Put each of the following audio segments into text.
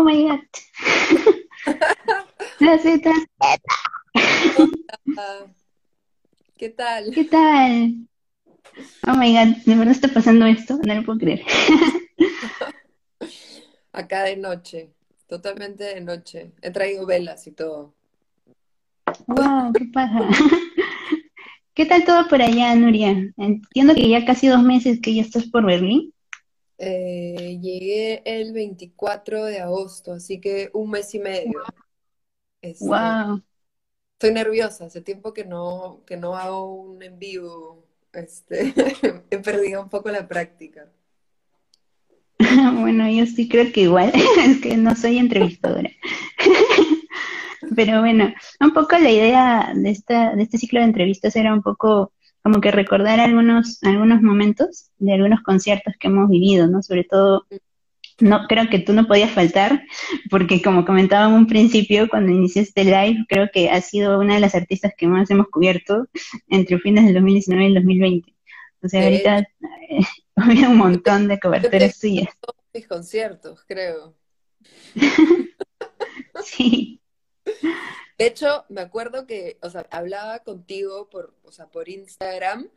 Oh my god. La Z. ¿Qué tal? ¿Qué tal? Oh my god, ¿de verdad está pasando esto? No lo puedo creer. Acá de noche, totalmente de noche. He traído velas y todo. Wow, ¿qué pasa? ¿Qué tal todo por allá, Nuria? Entiendo que ya casi dos meses que ya estás por Berlín. Eh, llegué el 24 de agosto, así que un mes y medio. wow. Este, estoy nerviosa, hace tiempo que no, que no hago un en vivo. Este, he perdido un poco la práctica. Bueno, yo sí creo que igual, es que no soy entrevistadora. Pero bueno, un poco la idea de, esta, de este ciclo de entrevistas era un poco como que recordar algunos, algunos momentos de algunos conciertos que hemos vivido, ¿no? Sobre todo, no creo que tú no podías faltar, porque como comentaba en un principio, cuando inicié este live, creo que has sido una de las artistas que más hemos cubierto entre fines del 2019 y el 2020. O sea, ahorita eh, había un montón de coberturas tuyas. Todos mis conciertos, creo. sí. De hecho, me acuerdo que, o sea, hablaba contigo por, o sea, por Instagram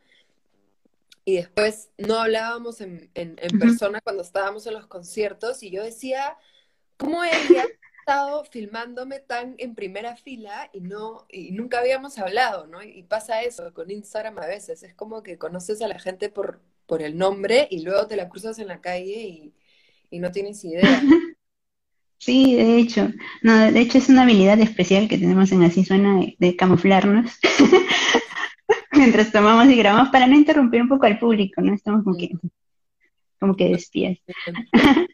y después no hablábamos en, en, persona cuando estábamos en los conciertos y yo decía, ¿cómo ella ha estado filmándome tan en primera fila y no y nunca habíamos hablado, ¿no? Y pasa eso con Instagram a veces, es como que conoces a la gente por, por el nombre y luego te la cruzas en la calle y, y no tienes idea. Sí, de hecho, no, de hecho es una habilidad especial que tenemos en Así Suena de, camuflarnos mientras tomamos y grabamos para no interrumpir un poco al público, ¿no? Estamos como que, como que despías.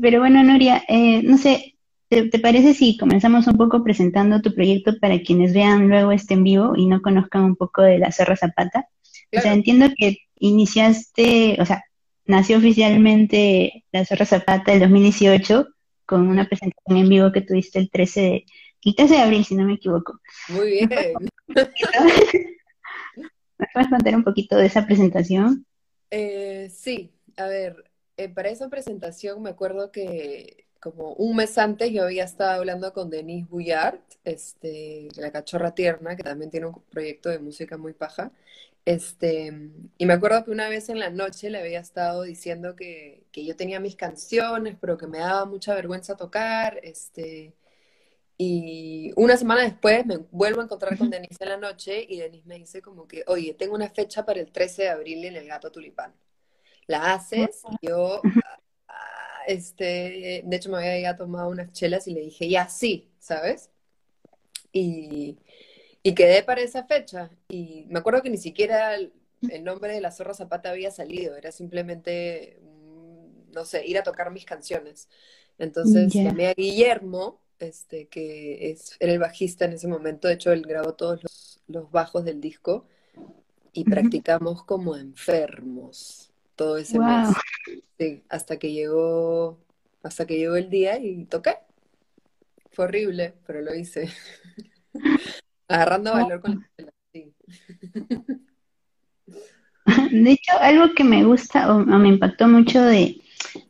Pero bueno, Nuria, eh, no sé, ¿te, parece si comenzamos un poco presentando tu proyecto para quienes vean luego este en vivo y no conozcan un poco de la Serra Zapata? O sea, entiendo que iniciaste, o sea, nació oficialmente la Serra Zapata el 2018 con una presentación en vivo que tuviste el 13 de, el 13 de abril, si no me equivoco. Muy bien. ¿Me puedes contar un poquito de esa presentación? Eh, sí, a ver, eh, para esa presentación me acuerdo que como un mes antes yo había estado hablando con Denise Bouillard, este, la cachorra tierna, que también tiene un proyecto de música muy paja, este, y me acuerdo que una vez en la noche le había estado diciendo que, que, yo tenía mis canciones, pero que me daba mucha vergüenza tocar, este, y una semana después me vuelvo a encontrar con Denise en la noche y Denise me dice como que, oye, tengo una fecha para el 13 de abril en el Gato Tulipán. ¿La haces? Y yo, ah, este, de hecho me había tomado unas chelas y le dije, ya sí, ¿sabes? Y y quedé para esa fecha. Y me acuerdo que ni siquiera el, nombre de la Zorra Zapata había salido, era simplemente, mm, no sé, ir a tocar mis canciones. Entonces llamé a Guillermo, este, que es, era el bajista en ese momento, de hecho él grabó todos los, bajos del disco y practicamos como enfermos todo ese mes. Sí, hasta que llegó, hasta que llegó el día y toqué. Fue horrible, pero lo hice. Agarrando valor con la sí. De hecho, algo que me gusta o, me impactó mucho de,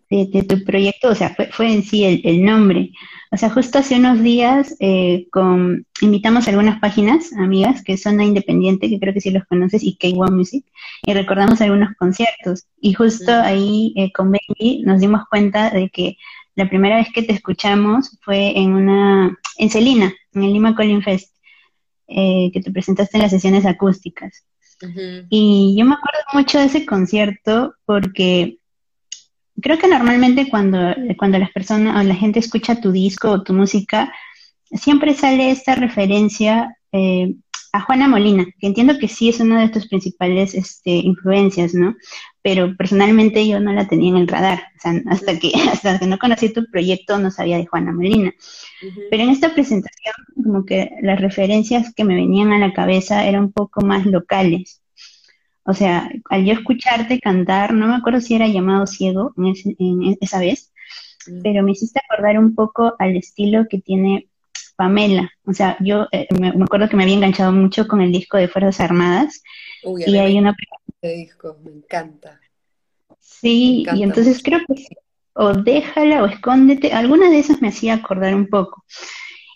tu proyecto, o sea, fue, en sí el, nombre. O sea, justo hace unos días eh, con, invitamos a algunas páginas, amigas, que son a Independiente, que creo que sí los conoces, y K1 Music, y recordamos algunos conciertos. Y justo ahí eh, con Baby nos dimos cuenta de que la primera vez que te escuchamos fue en una, en Celina, en el Lima Calling Fest. Eh, que te presentaste en las sesiones acústicas. Y yo me acuerdo mucho de ese concierto porque creo que normalmente cuando, cuando las personas o la gente escucha tu disco o tu música, siempre sale esta referencia eh, a Juana Molina, que entiendo que sí es una de tus principales este, influencias, ¿no? Pero personalmente yo no la tenía en el radar, o sea, hasta que, hasta que no conocí tu proyecto no sabía de Juana Molina. Pero en esta presentación, como que las referencias que me venían a la cabeza eran un poco más locales. O sea, al yo escucharte cantar, no me acuerdo si era llamado ciego en, esa vez, pero me hiciste acordar un poco al estilo que tiene Pamela. O sea, yo eh, me, acuerdo que me había enganchado mucho con el disco de Fuerzas Armadas. Uy, y hay una... Este disco, me encanta. Sí, y entonces creo que o déjala o escóndete, alguna de esas me hacía acordar un poco.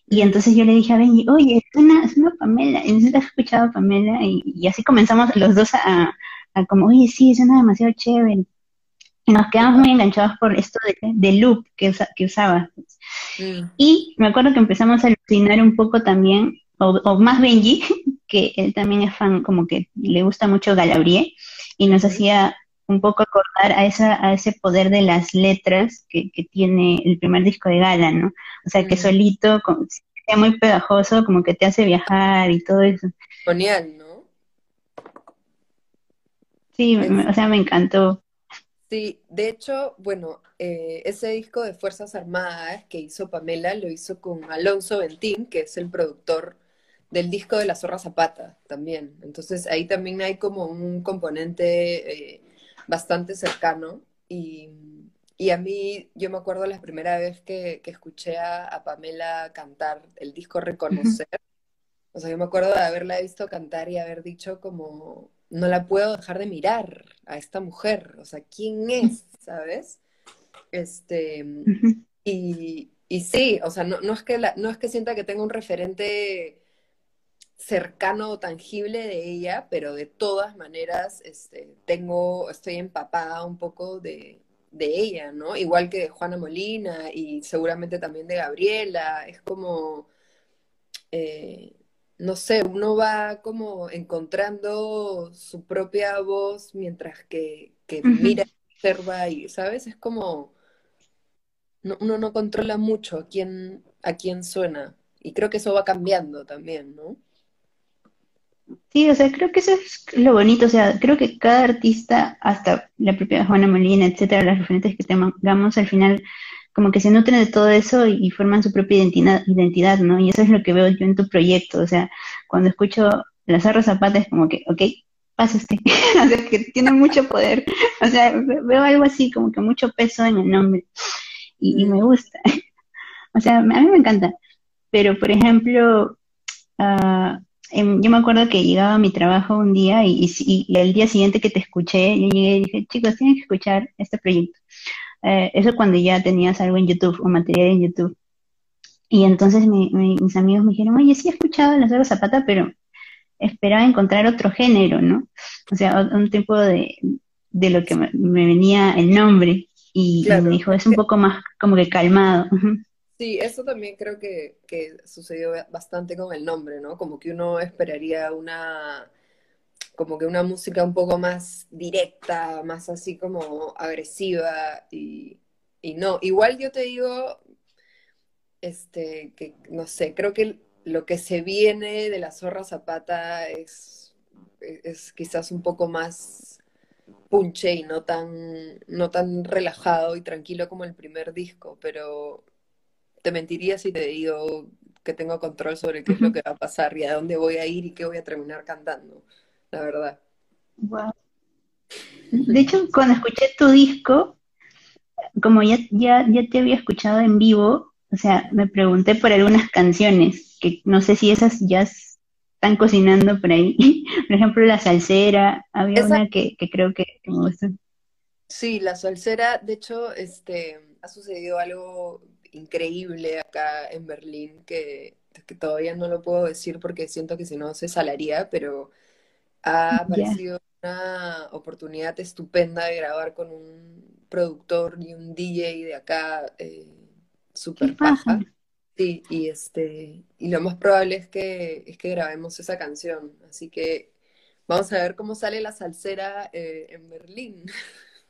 Y entonces yo le dije a Benji, oye, es una, es una Pamela, has escuchado Pamela, y, así comenzamos los dos a, como, oye, sí, suena demasiado chévere. Y nos quedamos muy enganchados por esto de, loop que, que usaba. Mm. Y me acuerdo que empezamos a alucinar un poco también, o, más Benji, que él también es fan, como que le gusta mucho Galabrie, y nos hacía un poco acordar a, esa, a ese poder de las letras que, tiene el primer disco de Gala, ¿no? O sea, que solito, sea muy pegajoso, como que te hace viajar y todo eso. Genial, ¿no? Sí, o sea, me encantó. Sí, de hecho, bueno, eh, ese disco de Fuerzas Armadas que hizo Pamela lo hizo con Alonso Ventín, que es el productor del disco de La Zorra Zapata también. Entonces ahí también hay como un componente eh, bastante cercano y, a mí, yo me acuerdo la primera vez que, escuché a, Pamela cantar el disco Reconocer, o sea, yo me acuerdo de haberla visto cantar y haber dicho como, no la puedo dejar de mirar a esta mujer, o sea, ¿quién es? ¿Sabes? Este, y, y sí, o sea, no, no, es que no es que sienta que tenga un referente cercano o tangible de ella, pero de todas maneras este, tengo, estoy empapada un poco de, ella, ¿no? Igual que de Juana Molina y seguramente también de Gabriela, es como, eh, no sé, uno va como encontrando su propia voz mientras que, que mira, observa y, ¿sabes? Es como, uno no controla mucho a quién, a quién suena. Y creo que eso va cambiando también, ¿no? Sí, o sea, creo que eso es lo bonito, o sea, creo que cada artista, hasta la propia Juana Molina, etcétera, las referentes que tengamos al final, como que se nutren de todo eso y, forman su propia identidad, identidad, ¿no? Y eso es lo que veo yo en tu proyecto, o sea, cuando escucho las arras zapatas es como que, ok, pasa usted, o sea, que tiene mucho poder, o sea, veo algo así, como que mucho peso en el nombre, y, me gusta, o sea, a mí me encanta, pero por ejemplo, uh, Em, yo me acuerdo que llegaba a mi trabajo un día y, el día siguiente que te escuché, yo llegué y dije, chicos, tienen que escuchar este proyecto. Eh, eso cuando ya tenías algo en YouTube o material en YouTube. Y entonces mis amigos me dijeron, oye, sí he escuchado Las Horas Zapata, pero esperaba encontrar otro género, ¿no? O sea, un tipo de, de lo que me, venía el nombre. Y, me dijo, es un poco más como que calmado. Sí, eso también creo que, sucedió bastante con el nombre, ¿no? Como que uno esperaría una, como que una música un poco más directa, más así como agresiva y, no. Igual yo te digo, este, que no sé, creo que lo que se viene de la zorra zapata es, es quizás un poco más punche y no tan, no tan relajado y tranquilo como el primer disco, pero te mentiría si te digo que tengo control sobre qué es lo que va a pasar y a dónde voy a ir y qué voy a terminar cantando, la verdad. De hecho, cuando escuché tu disco, como ya, ya, ya te había escuchado en vivo, o sea, me pregunté por algunas canciones, que no sé si esas ya están cocinando por ahí. por ejemplo, La Salsera, había una que, creo que, que, me gustó. Sí, La Salsera, de hecho, este, ha sucedido algo increíble acá en Berlín que, todavía no lo puedo decir porque siento que si no se salaría, pero ha aparecido una oportunidad estupenda de grabar con un productor y un DJ de acá eh, súper paja. Sí, y este, y lo más probable es que, es que grabemos esa canción. Así que vamos a ver cómo sale la salsera eh, en Berlín.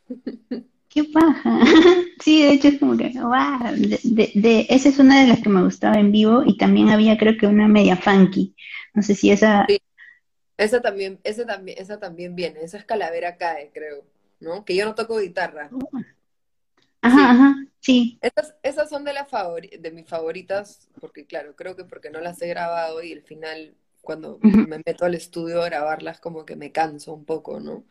qué paja. sí, de hecho es como que, wow, de, esa es una de las que me gustaba en vivo y también había creo que una media funky. No sé si esa... Sí. Esa también, esa también, esa también viene, esa es Calavera Cae, creo, ¿no? Que yo no toco guitarra. Ajá, ajá, sí. Esas, esas son de las de mis favoritas, porque claro, creo que porque no las he grabado y al final cuando me meto al estudio a grabarlas como que me canso un poco, ¿no?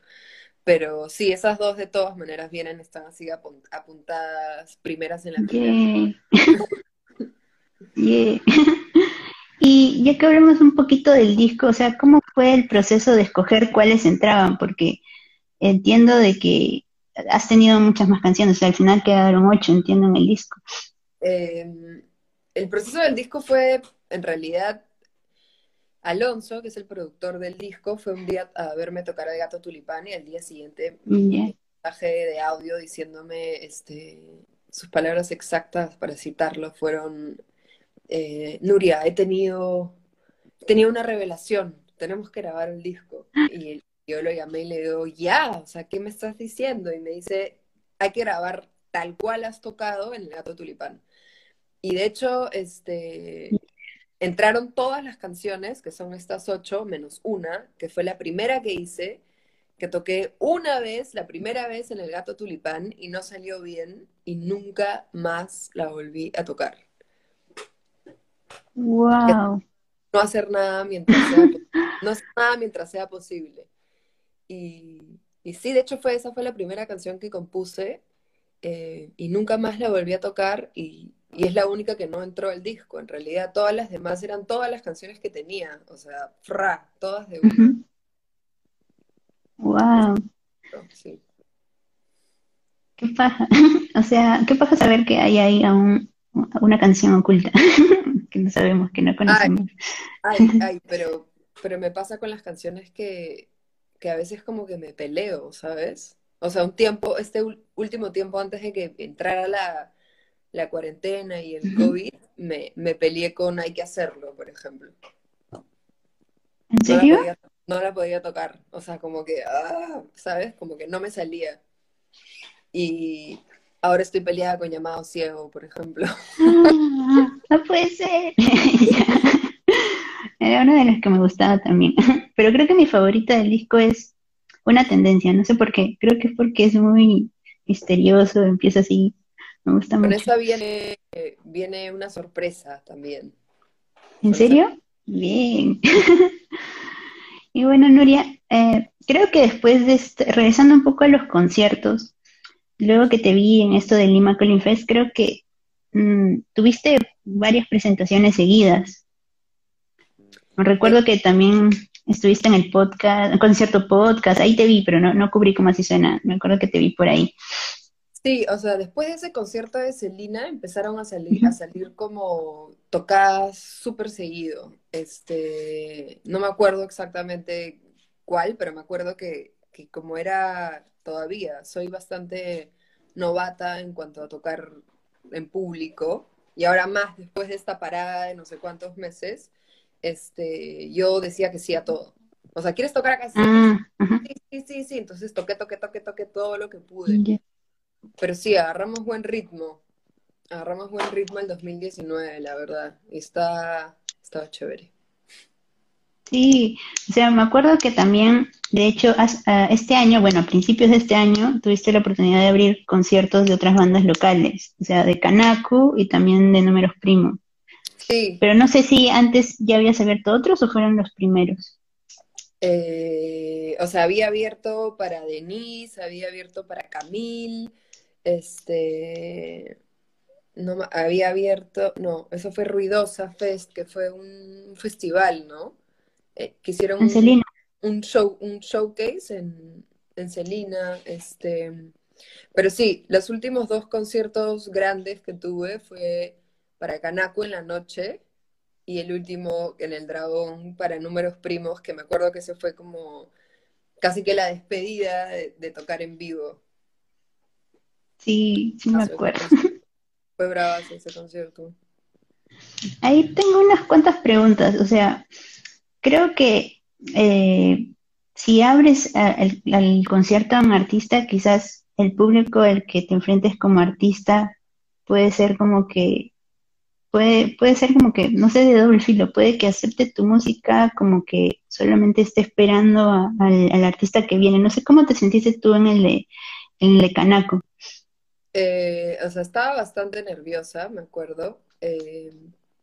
Pero sí, esas dos de todas maneras vienen, están así apuntadas primeras en la yeah. yeah. y ya que hablamos un poquito del disco, o sea, ¿cómo fue el proceso de escoger cuáles entraban? Porque entiendo de que has tenido muchas más canciones, o sea, al final quedaron ocho, entiendo, en el disco. Em, el proceso del disco fue, en realidad, Alonso, que es el productor del disco, fue un día a verme tocar al gato tulipán y al día siguiente un mensaje de audio diciéndome este, sus palabras exactas para citarlo fueron eh, Nuria, he tenido, tenía una revelación, tenemos que grabar el disco. Y yo lo llamé y le digo, ya, o sea, ¿qué me estás diciendo? Y me dice, hay que grabar tal cual has tocado en el gato tulipán. Y de hecho, este, entraron todas las canciones, que son estas ocho, menos una, que fue la primera que hice, que toqué una vez, la primera vez en el gato tulipán, y no salió bien, y nunca más la volví a tocar. Wow. No hacer nada mientras sea, no hacer nada mientras sea posible. Y, y, sí, de hecho fue esa fue la primera canción que compuse eh, y nunca más la volví a tocar y, y es la única que no entró al disco. En realidad, todas las demás eran todas las canciones que tenía. O sea, fra, todas de una. Wow. Sí. Qué paja. o sea, qué paja saber que hay ahí aún una canción oculta que no sabemos, que no conocemos. Ay, ay, pero, pero me pasa con las canciones que, que a veces como que me peleo, ¿sabes? O sea, un tiempo, este último tiempo antes de que entrara la, la cuarentena y el COVID, me, me, peleé con Hay que hacerlo, por ejemplo. ¿En serio? No la, podía, tocar, o sea, como que, ah, ¿sabes? Como que no me salía. Y ahora estoy peleada con Llamado Ciego, por ejemplo. Ah, no puede ser. Era una de las que me gustaba también. Pero creo que mi favorita del disco es Una Tendencia, no sé por qué. Creo que es porque es muy misterioso, empieza así me gusta Con mucho. esa viene, viene una sorpresa también. ¿En serio? Bien. y bueno, Nuria, eh, creo que después de, este, regresando un poco a los conciertos, luego que te vi en esto del Lima Colin Fest, creo que mmm, tuviste varias presentaciones seguidas. Recuerdo que también estuviste en el podcast, concierto podcast, ahí te vi, pero no, no cubrí cómo así suena, me acuerdo que te vi por ahí. Sí, o sea, después de ese concierto de Selena empezaron a salir, a salir como tocadas súper seguido. Este, no me acuerdo exactamente cuál, pero me acuerdo que, que como era todavía, soy bastante novata en cuanto a tocar en público, y ahora más después de esta parada de no sé cuántos meses, este, yo decía que sí a todo. O sea, ¿quieres tocar acá? Sí, Ah, sí, sí, sí, sí. Entonces toqué, toqué, toqué, toqué todo lo que pude. Pero sí, agarramos buen ritmo. Agarramos buen ritmo el 2019, la verdad. Y está, estaba chévere. Sí, o sea, me acuerdo que también, de hecho, este año, bueno, a principios de este año, tuviste la oportunidad de abrir conciertos de otras bandas locales, o sea, de Kanaku y también de Números Primos. Sí. Pero no sé si antes ya habías abierto otros o fueron los primeros. Eh, o sea, había abierto para Denise, había abierto para Camille, este, no había abierto, no, eso fue Ruidosa Fest, que fue un festival, ¿no? Eh, que hicieron un, show, un showcase en, en Celina, este, pero sí, los últimos dos conciertos grandes que tuve fue para Canaco en la noche y el último en el Dragón para Números Primos, que me acuerdo que se fue como casi que la despedida de, de tocar en vivo. Sí, sí me acuerdo. Fue brava ese concierto. Ahí tengo unas cuantas preguntas, o sea, creo que eh, si abres al, al concierto a un artista, quizás el público al que te enfrentes como artista puede ser como que, puede, puede ser como que, no sé, de doble filo, puede que acepte tu música como que solamente esté esperando a, al, al, artista que viene. No sé cómo te sentiste tú en el de, en el de Canaco. Eh, o sea, estaba bastante nerviosa, me acuerdo, eh,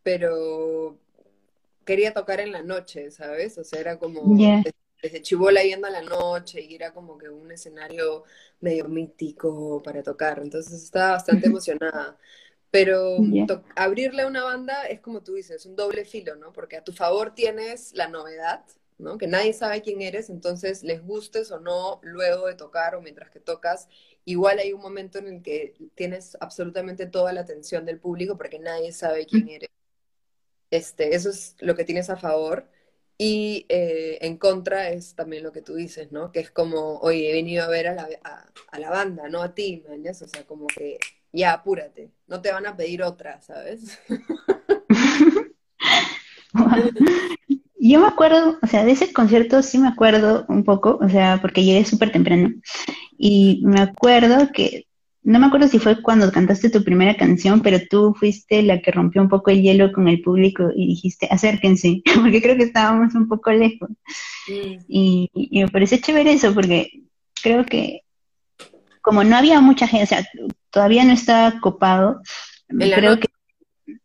pero quería tocar en la noche, ¿sabes? O sea, era como Yeah. desde, desde chibola yendo a la noche y era como que un escenario medio mítico para tocar, entonces estaba bastante emocionada. Pero Yeah. abrirle a una banda es como tú dices, un doble filo, ¿no? Porque a tu favor tienes la novedad, ¿no? Que nadie sabe quién eres, entonces les gustes o no luego de tocar o mientras que tocas, igual hay un momento en el que tienes absolutamente toda la atención del público porque nadie sabe quién eres. Este, eso es lo que tienes a favor. Y eh, en contra es también lo que tú dices, ¿no? Que es como, oye, he venido a ver a la, a, la banda, no a ti, ¿me O sea, como que ya apúrate, no te van a pedir otra, ¿sabes? Yo me acuerdo, o sea, de ese concierto sí me acuerdo un poco, o sea, porque llegué súper temprano. Y me acuerdo que, no me acuerdo si fue cuando cantaste tu primera canción, pero tú fuiste la que rompió un poco el hielo con el público y dijiste, acérquense, porque creo que estábamos un poco lejos. Y, y me parece chévere eso, porque creo que como no había mucha gente, o sea, todavía no estaba copado, creo que,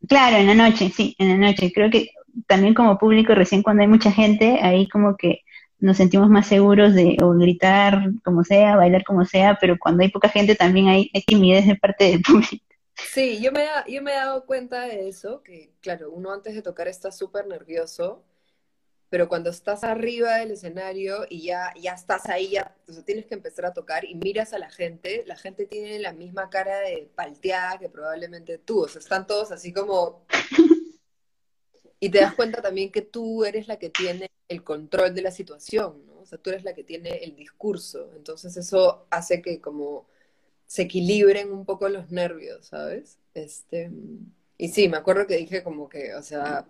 claro, en la noche, sí, en la noche, creo que también como público, recién cuando hay mucha gente, ahí como que nos sentimos más seguros de o gritar como sea, bailar como sea, pero cuando hay poca gente también hay, timidez de parte del público. Sí, yo me, yo me he dado cuenta de eso, que claro, uno antes de tocar está súper nervioso, pero cuando estás arriba del escenario y ya, ya estás ahí, ya tienes que empezar a tocar y miras a la gente, la gente tiene la misma cara de palteada que probablemente tú, o sea, están todos así como... Y te das cuenta también que tú eres la que tiene el control de la situación, ¿no? O sea, tú eres la que tiene el discurso, entonces eso hace que como se equilibren un poco los nervios, ¿sabes? Este, y sí, me acuerdo que dije como que, o sea,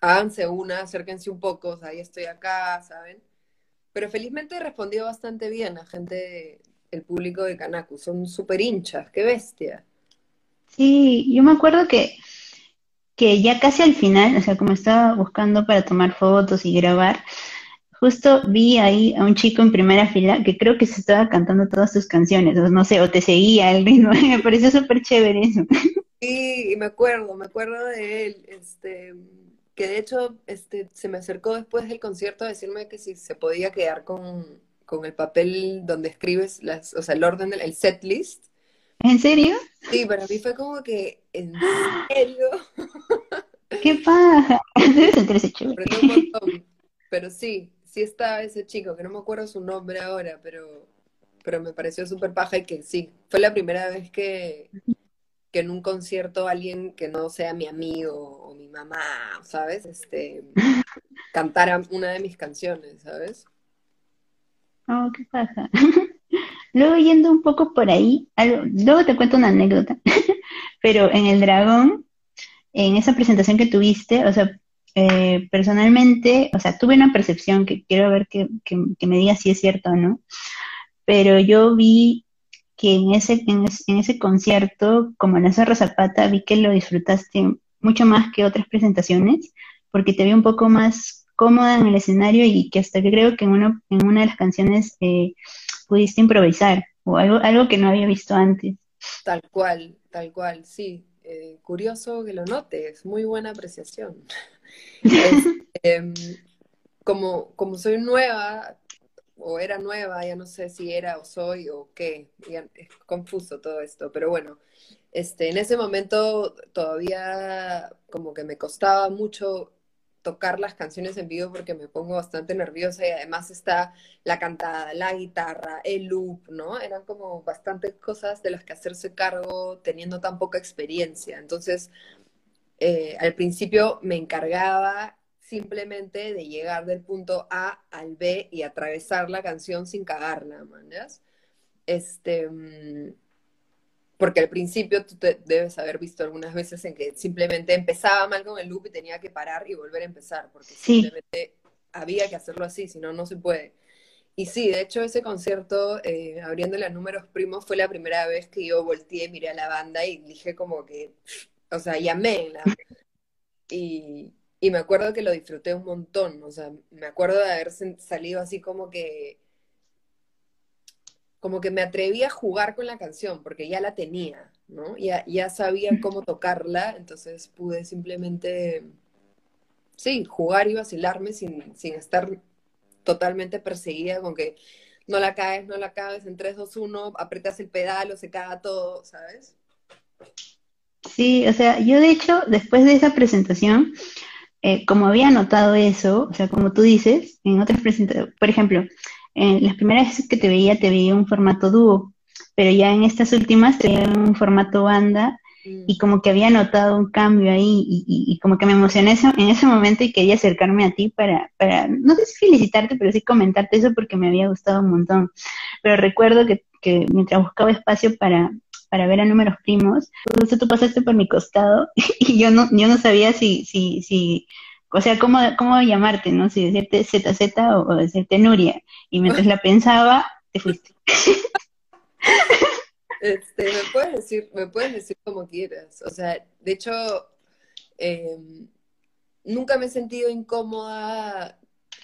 háganse una, acérquense un poco, o sea, ahí estoy acá, ¿saben? Pero felizmente respondió bastante bien la gente, el público de Kanaku, son súper hinchas, qué bestia. Sí, yo me acuerdo que, que ya casi al final, o sea, como estaba buscando para tomar fotos y grabar, justo vi ahí a un chico en primera fila que creo que se estaba cantando todas tus canciones, o no sé, o te seguía el ritmo, me pareció súper chévere eso. Sí, me acuerdo, me acuerdo de él, este, que de hecho este, se me acercó después del concierto a decirme que si se podía quedar con, el papel donde escribes las, o sea, el orden, del, el set list. ¿En serio? Sí, para mí fue como que, ¿en serio? ¡Qué paja! Pero sí, sí está ese chico, que no me acuerdo su nombre ahora, pero, pero me pareció súper paja y que sí, fue la primera vez que, que en un concierto alguien que no sea mi amigo o mi mamá, ¿sabes? Este, cantara una de mis canciones, ¿sabes? Oh, qué pasa. luego yendo un poco por ahí, luego te cuento una anécdota, pero en el dragón, en esa presentación que tuviste, o sea, eh, personalmente, o sea, tuve una percepción que quiero ver que, que me diga si es cierto o no, pero yo vi que en ese, en, ese concierto, como en esa Zapata, vi que lo disfrutaste mucho más que otras presentaciones, porque te vi un poco más cómoda en el escenario y que hasta que creo que en, uno, en una de las canciones eh, pudiste improvisar, o algo, algo que no había visto antes. Tal cual, tal cual, sí. Eh, curioso que lo notes, muy buena apreciación. Em, como, como soy nueva, o era nueva, ya no sé si era o soy o qué, es confuso todo esto, pero bueno, este, en ese momento todavía como que me costaba mucho tocar las canciones en vivo porque me pongo bastante nerviosa y además está la cantada, la guitarra, el loop, ¿no? Eran como bastantes cosas de las que hacerse cargo teniendo tan poca experiencia. Entonces, eh, al principio me encargaba simplemente de llegar del punto A al B y atravesar la canción sin cagarla, manas. Este, mm, porque al principio tú te debes haber visto algunas veces en que simplemente empezaba mal con el loop y tenía que parar y volver a empezar, porque simplemente había que hacerlo así, si no, no se puede. Y sí, de hecho ese concierto, eh, abriéndole a números primos, fue la primera vez que yo volteé, miré a la banda y dije como que, o sea, llamé. La, y, y me acuerdo que lo disfruté un montón, o sea, me acuerdo de haber salido así como que, como que me atreví a jugar con la canción, porque ya la tenía, ¿no? Ya, ya sabía cómo tocarla, entonces pude simplemente, sí, jugar y vacilarme sin, sin estar totalmente perseguida con que no la caes, no la caes, en 3, 2, 1, apretas el pedal o se caga todo, ¿sabes? Sí, o sea, yo de hecho, después de esa presentación, eh, como había notado eso, o sea, como tú dices, en otras presentaciones, por ejemplo, las primeras veces que te veía, te veía un formato dúo, pero ya en estas últimas te veía un formato banda y como que había notado un cambio ahí y, como que me emocioné en ese momento y quería acercarme a ti para, para, no sé si felicitarte, pero sí comentarte eso porque me había gustado un montón. Pero recuerdo que, que mientras buscaba espacio para, para ver a números primos, justo tú pasaste por mi costado y yo no, yo no sabía si, si, si, o sea, cómo, cómo llamarte, ¿no? Si decirte ZZ o, o decirte Nuria. Y mientras la pensaba, te fuiste. Este, me puedes decir, me puedes decir como quieras. O sea, de hecho, em, nunca me he sentido incómoda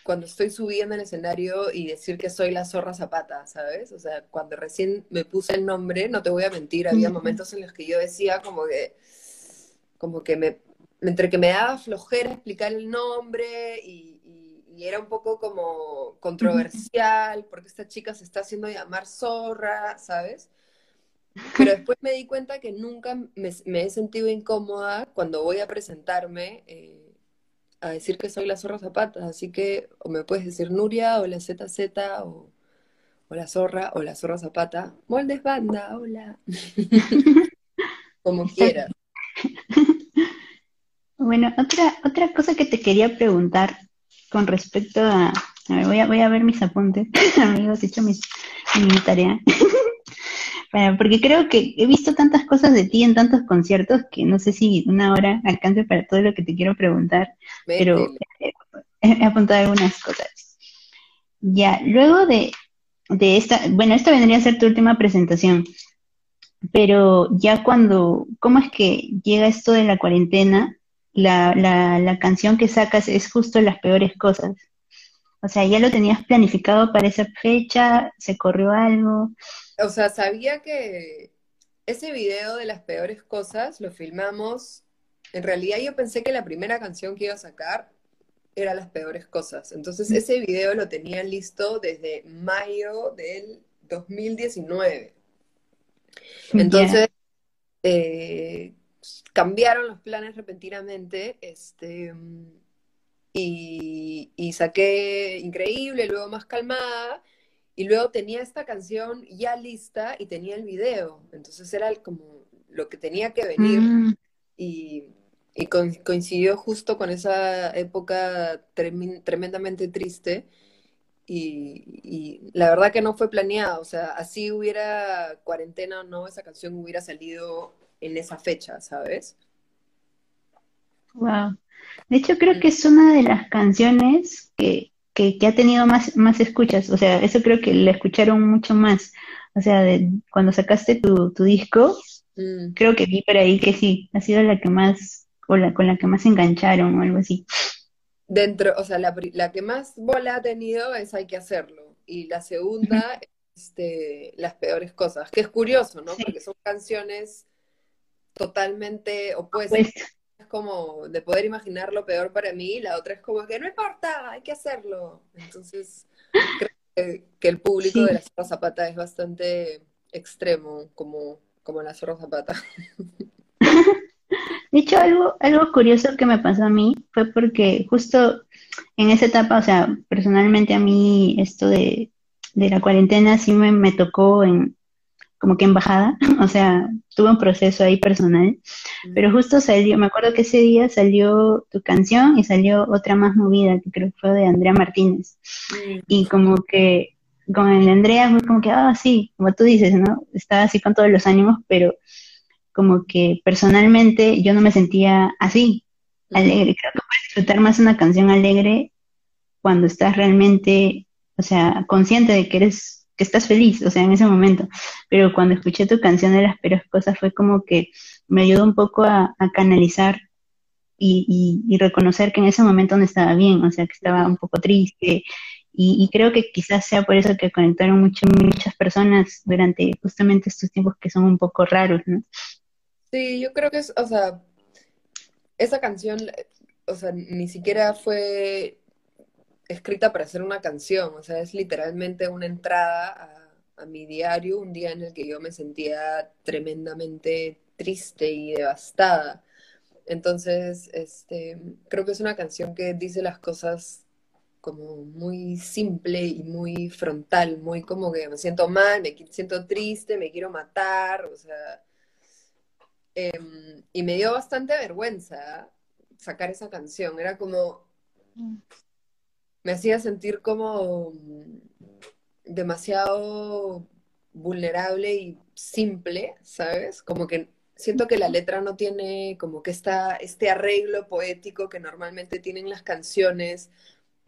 cuando estoy subiendo el escenario y decir que soy la zorra zapata, ¿sabes? O sea, cuando recién me puse el nombre, no te voy a mentir, había momentos en los que yo decía como que, como que me, entre que me daba flojera explicar el nombre y, y era un poco como controversial, porque esta chica se está haciendo llamar zorra, ¿sabes? Pero después me di cuenta que nunca me, he sentido incómoda cuando voy a presentarme eh, a decir que soy la zorra zapata. Así que o me puedes decir Nuria o la ZZ o, o la zorra o la zorra zapata. Moldes banda, hola. Como quieras. Bueno, otra, otra cosa que te quería preguntar con respecto a... A ver, voy a, voy a ver mis apuntes, amigos, he hecho mis, mi tarea. Porque creo que he visto tantas cosas de ti en tantos conciertos que no sé si una hora alcance para todo lo que te quiero preguntar, pero he, apuntado algunas cosas. Ya, luego de, de esta, bueno, esta vendría a ser tu última presentación, pero ya cuando, ¿cómo es que llega esto de la cuarentena? La, la, la canción que sacas es justo las peores cosas. O sea, ¿ya lo tenías planificado para esa fecha? ¿Se corrió algo? O sea, sabía que ese video de las peores cosas lo filmamos. En realidad yo pensé que la primera canción que iba a sacar era las peores cosas. Entonces ese video lo tenía listo desde mayo del 2019. Entonces eh, cambiaron los planes repentinamente. Este, y, y saqué increíble, luego más calmada y luego tenía esta canción ya lista y tenía el video. Entonces era como lo que tenía que venir. Mm. Y, coincidió justo con esa época tremendamente triste. Y, la verdad que no fue planeado. O sea, así hubiera cuarentena o no, esa canción hubiera salido en esa fecha, ¿sabes? Wow. De hecho, creo que es una de las canciones que que, ha tenido más, más escuchas, o sea, eso creo que la escucharon mucho más. O sea, de, cuando sacaste tu, disco, mm. creo que vi por ahí que sí, ha sido la que más, o la con la que más engancharon o algo así. Dentro, o sea, la, la que más bola ha tenido es Hay que hacerlo. Y la segunda, este, Las peores cosas, que es curioso, ¿no? Porque son canciones totalmente opuestas es como de poder imaginar lo peor para mí, la otra es como que no importa, hay que hacerlo. Entonces, creo que, el público de la Zorra Zapata es bastante extremo, como, como la Zorra Zapata. De hecho, algo, algo curioso que me pasó a mí fue porque justo en esa etapa, o sea, personalmente a mí esto de, de la cuarentena sí me, me tocó en, como que embajada, o sea, tuve un proceso ahí personal, pero justo salió, me acuerdo que ese día salió tu canción y salió otra más movida, que creo que fue de Andrea Martínez. Y como que con el Andrea fue como que, ah, sí, como tú dices, ¿no? Estaba así con todos los ánimos, pero como que personalmente yo no me sentía así, alegre. Creo que puedes disfrutar más una canción alegre cuando estás realmente, o sea, consciente de que eres que estás feliz, o sea, en ese momento. Pero cuando escuché tu canción de las peores cosas fue como que me ayudó un poco a, canalizar y, reconocer que en ese momento no estaba bien, o sea, que estaba un poco triste. Y, creo que quizás sea por eso que conectaron mucho, muchas personas durante justamente estos tiempos que son un poco raros, ¿no? Sí, yo creo que es, o sea, esa canción, o sea, ni siquiera fue escrita para hacer una canción, o sea, es literalmente una entrada a, a, mi diario, un día en el que yo me sentía tremendamente triste y devastada. entonces, este, creo que es una canción que dice las cosas como muy simple y muy frontal, muy como que me siento mal, me siento triste, me quiero matar, o sea, em, y me dio bastante vergüenza sacar esa canción, era como, me hacía sentir como demasiado vulnerable y simple, ¿sabes? Como que siento que la letra no tiene como que está este arreglo poético que normalmente tienen las canciones,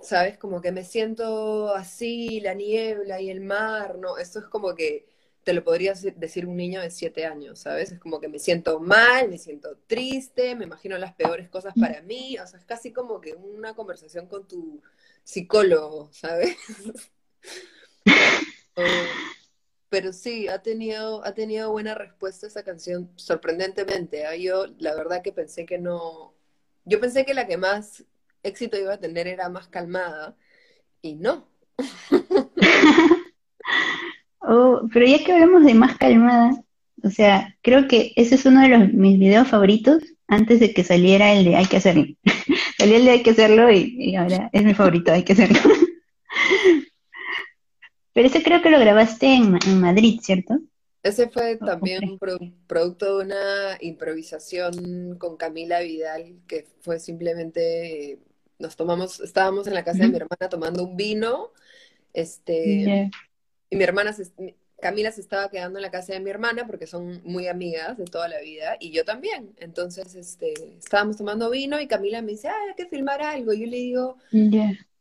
¿sabes? Como que me siento así, la niebla y el mar, ¿no? Esto es como que te lo podría decir un niño de siete años, ¿sabes? Es como que me siento mal, me siento triste, me imagino las peores cosas para mí, o sea, es casi como que una conversación con tu psicólogo, ¿sabes? Pero sí, ha tenido, ha tenido buena respuesta esa canción, sorprendentemente. ¿ah? Yo la verdad que pensé que no, yo pensé que la que más éxito iba a tener era más calmada y no. oh, pero ya que hablamos de más calmada, o sea, creo que ese es uno de los, mis videos favoritos antes de que saliera el de hay que hacerlo. Salió el de hay que hacerlo y, y ahora es mi favorito, hay que hacerlo. Pero ese creo que lo grabaste en, Madrid, ¿cierto? Ese fue también producto de una improvisación con Camila Vidal, que fue simplemente, nos tomamos, estábamos en la casa de mi hermana tomando un vino, este, y mi hermana, Camila se estaba quedando en la casa de mi hermana porque son muy amigas de toda la vida, y yo también. Entonces, este, estábamos tomando vino y Camila me dice, ah, hay que filmar algo. Y yo le digo,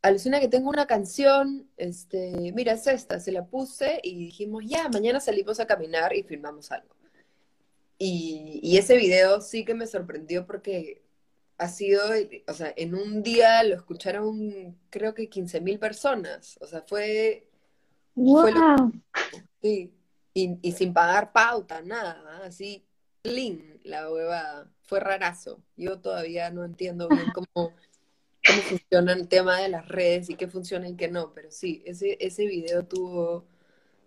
alucina que tengo una canción, este, mira, es esta, se la puse y dijimos, ya, mañana salimos a caminar y filmamos algo. Y, ese video sí que me sorprendió porque ha sido, o sea, en un día lo escucharon creo que 15 mil personas, o sea, fue... ¡Wow! Sí, y, sin pagar pauta, nada, así, clean la hueva, fue rarazo. Yo todavía no entiendo bien cómo cómo funciona el tema de las redes y qué funciona y qué no, pero sí, ese, ese video tuvo,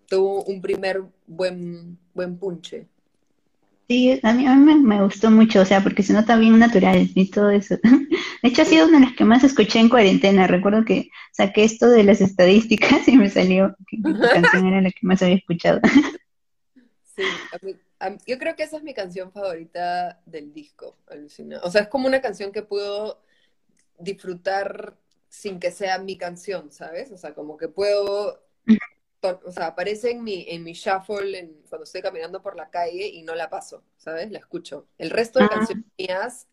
tuvo un primer buen, buen punche. Sí, a mí, a mí me, gustó mucho, o sea, porque se nota bien natural y todo eso. De hecho, ha sido una de las que más escuché en cuarentena. Recuerdo que saqué esto de las estadísticas y me salió que la canción era la que más había escuchado. Sí, yo creo que esa es mi canción favorita del disco, alucina. O sea, es como una canción que puedo disfrutar sin que sea mi canción, ¿sabes? O sea, como que puedo, o sea, aparece en mi, en mi shuffle cuando estoy caminando por la calle y no la paso, ¿sabes? La escucho. El resto de ah. canciones mías,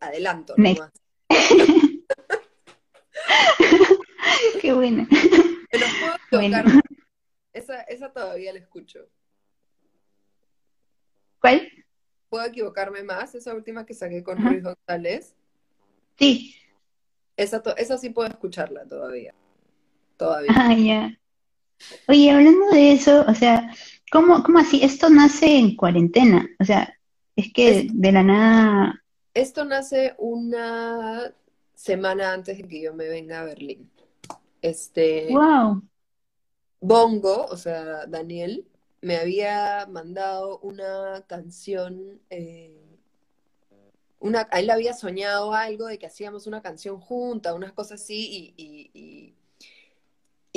adelanto nomás. Qué buena. Esa, esa todavía la escucho. ¿Cuál? ¿Puedo equivocarme más? Esa última que saqué con Luis González. Sí. Esa, esa sí puedo escucharla todavía. Todavía. Ah, ya. Oye, hablando de eso, o sea, ¿cómo, cómo así? Esto nace en cuarentena. O sea, es que de la nada. Esto nace una semana antes de que yo me venga a Berlín. Este. Wow. Bongo, o sea, Daniel, me había mandado una canción eh, una, él había soñado algo de que hacíamos una canción junta, unas cosas así, y, y,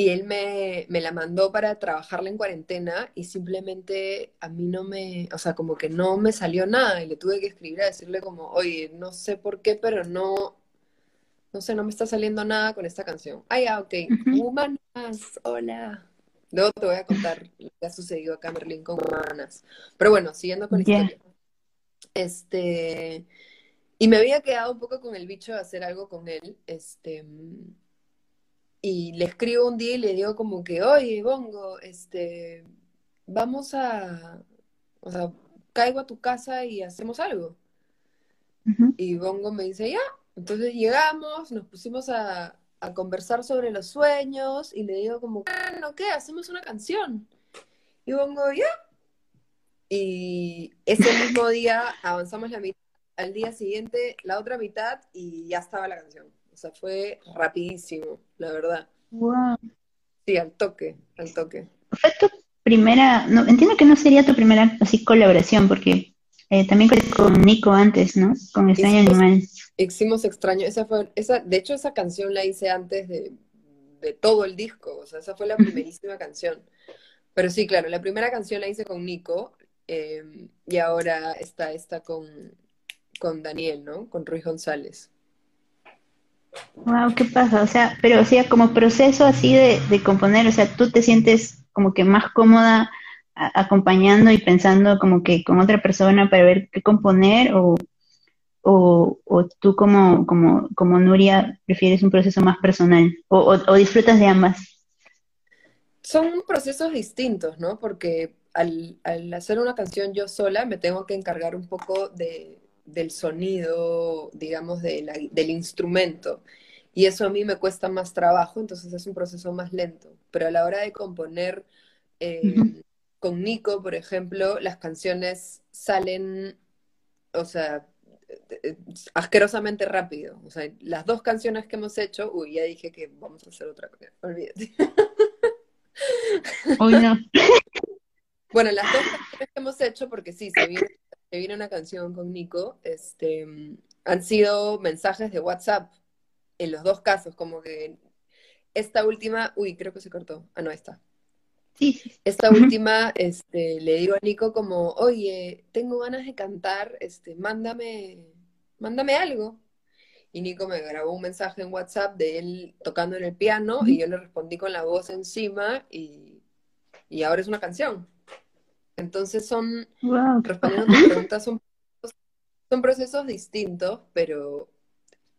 él me, me, la mandó para trabajarla en cuarentena y simplemente a mí no me, o sea, como que no me salió nada y le tuve que escribir a decirle como, oye, no sé por qué, pero no, no sé, no me está saliendo nada con esta canción. Ah, ya, ok, humanas, hola. Luego te voy a contar lo que ha sucedido acá en Berlín con humanas. Pero bueno, siguiendo con la historia. Este, y me había quedado un poco con el bicho de hacer algo con él, este, y le escribo un día y le digo como que, oye, Bongo, este, vamos a, o sea, caigo a tu casa y hacemos algo. Y Bongo me dice, ya. Entonces llegamos, nos pusimos a, a conversar sobre los sueños y le digo como, bueno, ¿qué? Hacemos una canción. Y Bongo, ya. Y ese mismo día avanzamos la mitad al día siguiente la otra mitad y ya estaba la canción. O sea, fue rapidísimo, la verdad. Wow. Sí, al toque, al toque. Fue tu primera, no, entiendo que no sería tu primera así colaboración, porque eh, también con Nico antes, ¿no? Con Extraño Animal. Hicimos Extraño, esa fue, esa, de hecho esa canción la hice antes de, de todo el disco, o sea, esa fue la primerísima canción. Pero sí, claro, la primera canción la hice con Nico em, y ahora está esta con, con Daniel, ¿no? Con Ruiz González. Wow, ¿qué pasa? O sea, pero o sea, como proceso así de, de componer, o sea, tú te sientes como que más cómoda acompañando y pensando como que con otra persona para ver qué componer o, o, o tú como, como, como Nuria prefieres un proceso más personal o, o disfrutas de ambas? son procesos distintos, ¿no? Porque al, hacer una canción yo sola me tengo que encargar un poco de, del sonido, digamos, del instrumento. Y eso a mí me cuesta más trabajo, entonces es un proceso más lento. Pero a la hora de componer eh, con Nico, por ejemplo, las canciones salen, o sea, eh, asquerosamente rápido. O sea, las dos canciones que hemos hecho, uy, ya dije que vamos a hacer otra cosa, olvídate. Bueno, las dos canciones que hemos hecho, porque sí, se viene, una canción con Nico, este, han sido mensajes de WhatsApp en los dos casos, como que esta última, uy, creo que se cortó. Ah, no, está. Sí. Esta última, este, le digo a Nico como, oye, tengo ganas de cantar, este, mándame, mándame algo. Y Nico me grabó un mensaje en WhatsApp de él tocando en el piano y yo le respondí con la voz encima y, ahora es una canción. Entonces son, respondiendo a tus preguntas, son, son procesos distintos, pero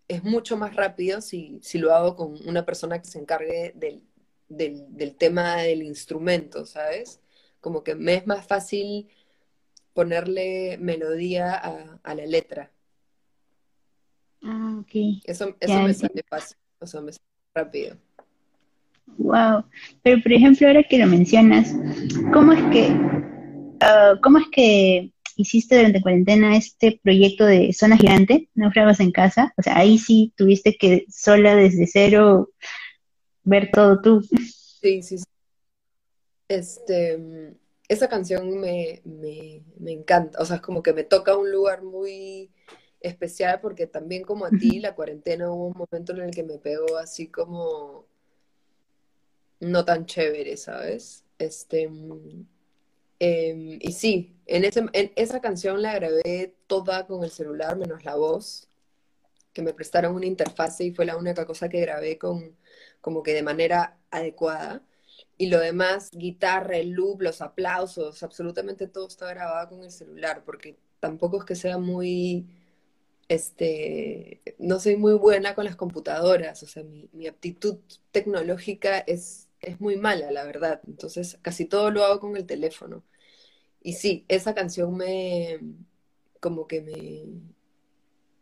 es mucho más rápido si, si lo hago con una persona que se encargue del, del, tema del instrumento, ¿sabes? Como que me es más fácil ponerle melodía a la letra. Ah, ok. Eso, eso me sale fácil, eso me sale rápido. Wow. Pero por ejemplo, ahora que lo mencionas, ¿cómo es que, ah, cómo es que hiciste durante cuarentena este proyecto de Zona Gigante, Náufragos en Casa? O sea, ahí sí tuviste que sola desde cero ver todo tú. Sí, sí, sí. Este, esa canción me, me, me encanta, o sea, es como que me toca un lugar muy especial porque también como a ti, la cuarentena hubo un momento en el que me pegó así como no tan chévere, ¿sabes? Este, em, y sí, en, ese, en esa canción la grabé toda con el celular, menos la voz, que me prestaron una interfase y fue la única cosa que grabé con, como que de manera adecuada. Y lo demás, guitarra, el loop, los aplausos, absolutamente todo está grabado con el celular, porque tampoco es que sea muy este, no soy muy buena con las computadoras, o sea, mi, aptitud tecnológica es, es muy mala, la verdad. Entonces, casi todo lo hago con el teléfono. Y sí, esa canción me, como que me,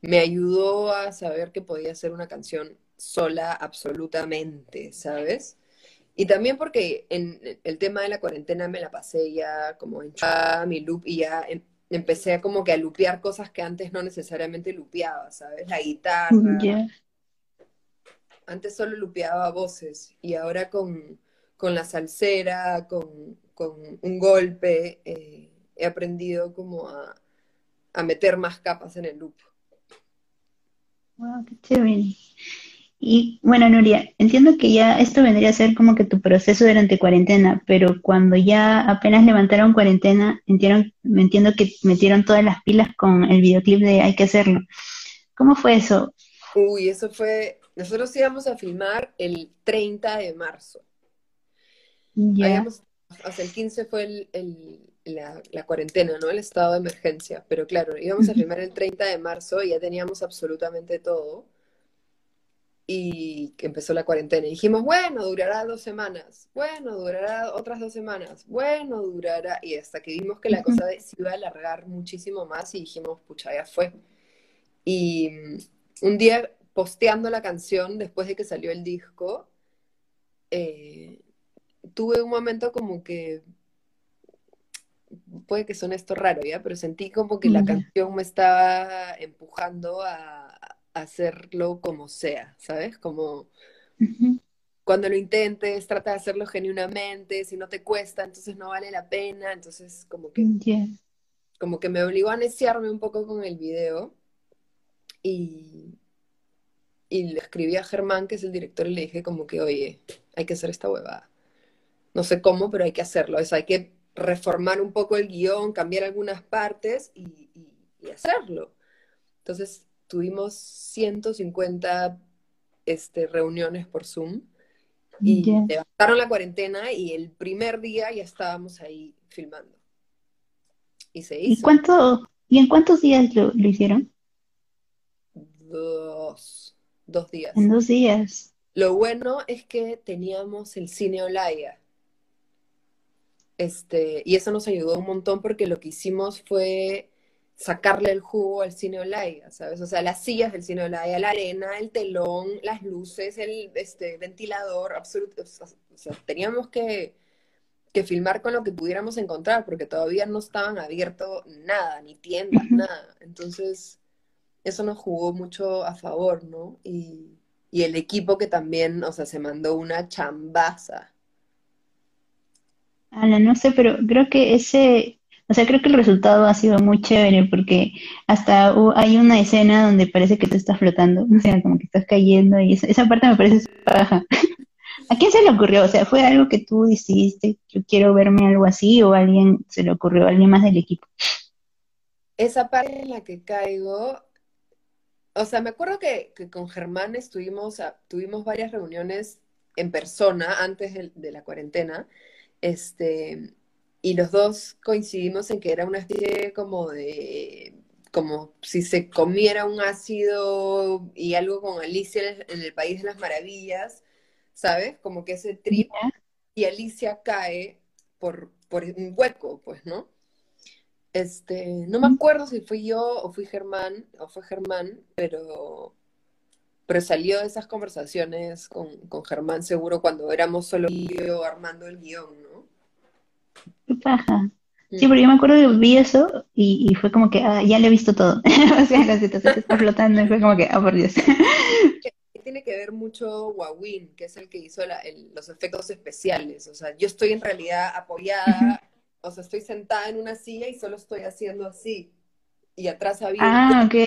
me ayudó a saber que podía ser una canción sola absolutamente, ¿sabes? Y también porque en el tema de la cuarentena me la pasé ya como en mi loop y ya empecé como que a lupear cosas que antes no necesariamente lupeaba, ¿sabes? La guitarra. Antes solo lupeaba voces y ahora con, la salsera, con, un golpe, eh, he aprendido como a, a, meter más capas en el loop. Wow, qué chévere. Y bueno, Nuria, entiendo que ya esto vendría a ser como que tu proceso durante cuarentena, pero cuando ya apenas levantaron cuarentena, entiendo, me entiendo que metieron todas las pilas con el videoclip de Hay que hacerlo. ¿Cómo fue eso? Uy, eso fue, nosotros íbamos a filmar el 30 de marzo. Ya. o sea, el 15 fue la, la, cuarentena, ¿no? El estado de emergencia, pero claro, íbamos a filmar el 30 de marzo y ya teníamos absolutamente todo y empezó la cuarentena. Y dijimos, bueno, durará dos semanas, bueno, durará otras dos semanas, bueno, durará, y hasta que vimos que la cosa se iba a alargar muchísimo más y dijimos, pucha, ya fue. Y mm, un día posteando la canción, después de que salió el disco, eh, tuve un momento como que, puede que suene esto raro, ¿ya? Pero sentí como que la canción me estaba empujando a hacerlo como sea, ¿sabes? Como cuando lo intentes, trata de hacerlo genuinamente, si no te cuesta, entonces no vale la pena, entonces como que como que me obligó a neciarme un poco con el video y, y le escribí a Germán, que es el director, y le dije como que, oye, hay que hacer esta huevada. No sé cómo, pero hay que hacerlo. O hay que reformar un poco el guion, cambiar algunas partes y, hacerlo. Entonces tuvimos 150 este, reuniones por Zoom y levantaron la cuarentena y el primer día ya estábamos ahí filmando. Y se hizo. ¿Y, cuánto, ¿y en cuántos días lo, hicieron? Dos, dos días. En dos días. Lo bueno es que teníamos el cine Olaya. Este, y eso nos ayudó un montón porque lo que hicimos fue sacarle el jugo al cine Olaya, ¿sabes? O sea, las sillas del cine Olaya, la arena, el telón, las luces, el este, ventilador, absoluto. O sea, teníamos que, que, filmar con lo que pudiéramos encontrar porque todavía no estaban abiertos nada, ni tiendas, nada. Entonces, eso nos jugó mucho a favor, ¿no? Y, y el equipo que también, o sea, se mandó una chambaza. Ana, no sé, pero creo que ese, o sea, creo que el resultado ha sido muy chévere porque hasta hay una escena donde parece que te estás flotando, o sea, como que estás cayendo y esa, parte me parece baja. ¿A quién se le ocurrió? O sea, ¿fue algo que tú decidiste, yo quiero verme algo así o a alguien se le ocurrió, alguien más del equipo? Esa parte en la que caigo o sea, me acuerdo que, con Germán estuvimos, tuvimos varias reuniones en persona antes de, la cuarentena, este, y los dos coincidimos en que era una especie como de, como si se comiera un ácido y algo con Alicia en el, País de las Maravillas, ¿sabes? Como que ese trip, y Alicia cae por, por un hueco, pues, ¿no? Este, no me acuerdo si fui yo o fui Germán, o fue Germán, pero, pero salió de esas conversaciones con, Germán seguro cuando éramos solo yo armando el guion, ¿no? Qué paja. Sí, porque yo me acuerdo que vi eso y, fue como que ah, ya le he visto todo. o sea, la situación está flotando y fue como que, ah, por Dios. Tiene que ver mucho Wawin, que es el que hizo los efectos especiales. O sea, yo estoy en realidad apoyada o sea, estoy sentada en una silla y solo estoy haciendo así. Y atrás había ah, un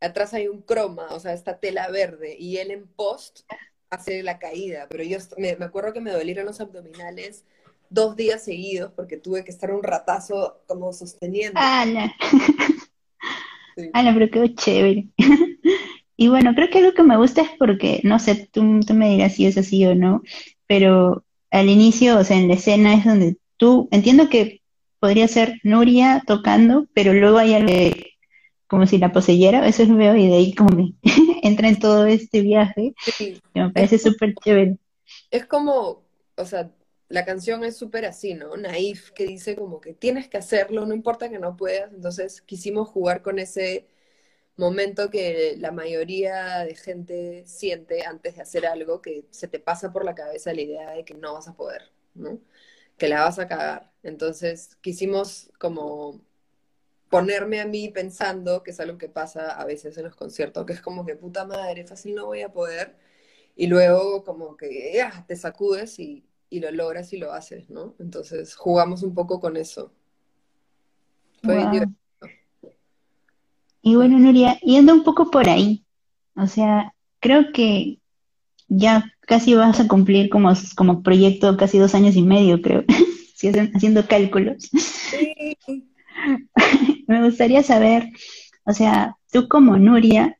atrás hay un croma, o sea, esta tela verde, y él en post hace la caída, pero yo me, acuerdo que me dolieron los abdominales dos días seguidos porque tuve que estar un ratazo como sosteniendo. ¡Hala! Sí. ¡Hala, pero quedó chévere! y bueno, creo que algo que me gusta es porque, no sé, tú, tú me dirás si es así o no, pero al inicio, o sea, en la escena es donde tú, entiendo que podría ser Nuria tocando, pero luego hay algo como si la poseyera, eso lo veo y de ahí como me entra en todo este viaje, sí. me parece súper chévere. Es como, o sea, la canción es súper así, ¿no? Naif, que dice como que tienes que hacerlo, no importa que no puedas, entonces quisimos jugar con ese momento que la mayoría de gente siente antes de hacer algo, que se te pasa por la cabeza la idea de que no vas a poder, ¿no? Que la vas a cagar. Entonces quisimos como ponerme a mí pensando, que es algo que pasa a veces en los conciertos, que es como que puta madre, fácil no voy a poder, y luego como que ya, te sacudes y, lo logras y lo haces, ¿no? Entonces jugamos un poco con eso. Y bueno, Nuria, yendo un poco por ahí, o sea, creo que ya casi vas a cumplir como, como proyecto casi dos años y medio, creo, si hacen, haciendo cálculos. Me gustaría saber, o sea, tú como Nuria,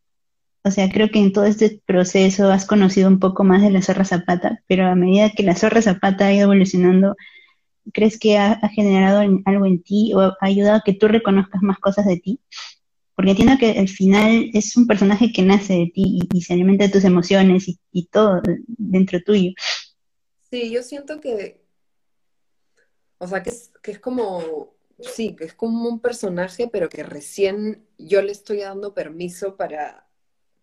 o sea, creo que en todo este proceso has conocido un poco más de la zorra zapata, pero a medida que la zorra zapata ha ido evolucionando, ¿crees que ha, ha generado algo en ti o ha ayudado a que tú reconozcas más cosas de ti? Porque entiendo que al final es un personaje que nace de ti y, se alimenta de tus emociones y, todo dentro tuyo. Sí, yo siento que, o sea, que es, que es como, sí, que es como un personaje, pero que recién yo le estoy dando permiso para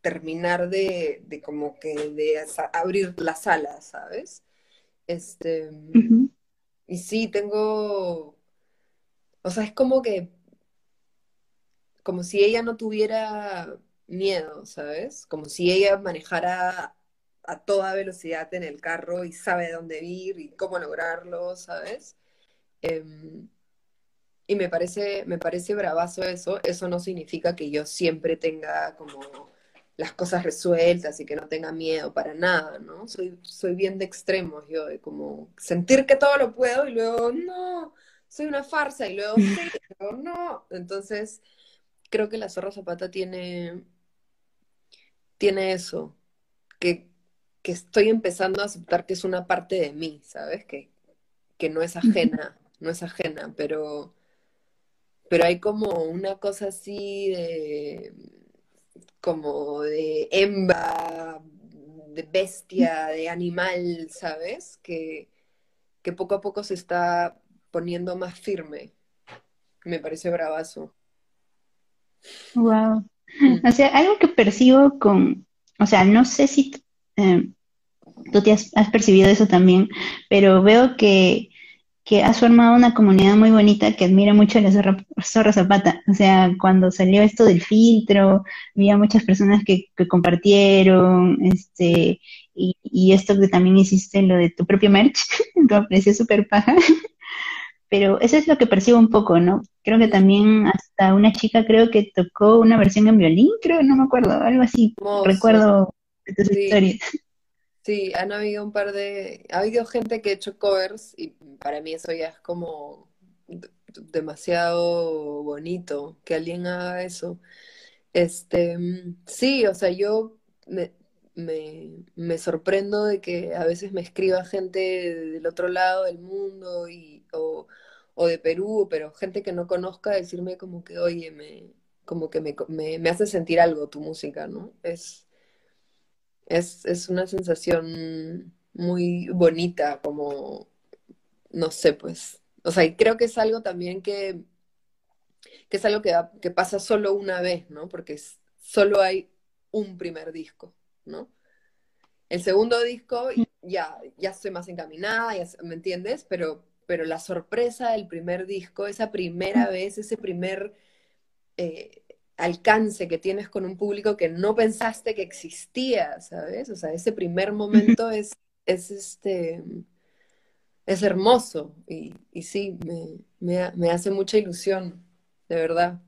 terminar de, de como que de abrir la sala, ¿sabes? Este, y sí, tengo, o sea, es como que como si ella no tuviera miedo, ¿sabes? Como si ella manejara a toda velocidad en el carro y sabe dónde ir y cómo lograrlo, ¿sabes? Em, y me parece, me parece bravazo eso. Eso no significa que yo siempre tenga como las cosas resueltas y que no tenga miedo para nada, ¿no? Soy, soy bien de extremos, yo, de como sentir que todo lo puedo y luego, no, soy una farsa y luego, sí, pero no. Entonces, creo que la Zorra Zapata tiene, tiene eso, que, que estoy empezando a aceptar que es una parte de mí, ¿sabes? Que, que no es ajena, no es ajena, pero, pero hay como una cosa así de como de hembra, de bestia, de animal, ¿sabes? Que, que poco a poco se está poniendo más firme. Me parece bravazo. Wow. Mm. O sea, algo que percibo con, o sea, no sé si eh, tú te has, percibido eso también, pero veo que, que has formado una comunidad muy bonita que admira mucho a la zorra, Zapata. O sea, cuando salió esto del filtro, había muchas personas que, que compartieron, este, y, y, esto que también hiciste, lo de tu propio merch, me pareció súper paja. Pero eso es lo que percibo un poco, ¿no? Creo que también hasta una chica creo que tocó una versión en violín, creo, no me acuerdo, algo así. Recuerdo de tus historias. Sí, han habido un par de... Ha habido gente que ha hecho covers y para mí eso ya es como demasiado bonito que alguien haga eso. Este, sí, o sea, yo me, me, sorprendo de que a veces me escriba gente del otro lado del mundo y, o, o de Perú, pero gente que no conozca, decirme como que, oye, me, como que me, me hace sentir algo tu música, ¿no? Es, es, es una sensación muy bonita, como, no sé, pues. O sea, y creo que es algo también que, que es algo que, que pasa solo una vez, ¿no? Porque solo hay un primer disco, ¿no? El segundo disco ya, ya estoy más encaminada, ya, ¿me entiendes? Pero, pero la sorpresa del primer disco, esa primera vez, ese primer eh, alcance que tienes con un público que no pensaste que existía, ¿sabes? O sea, ese primer momento es, es este es hermoso y, y sí, me, me, hace mucha ilusión, de verdad.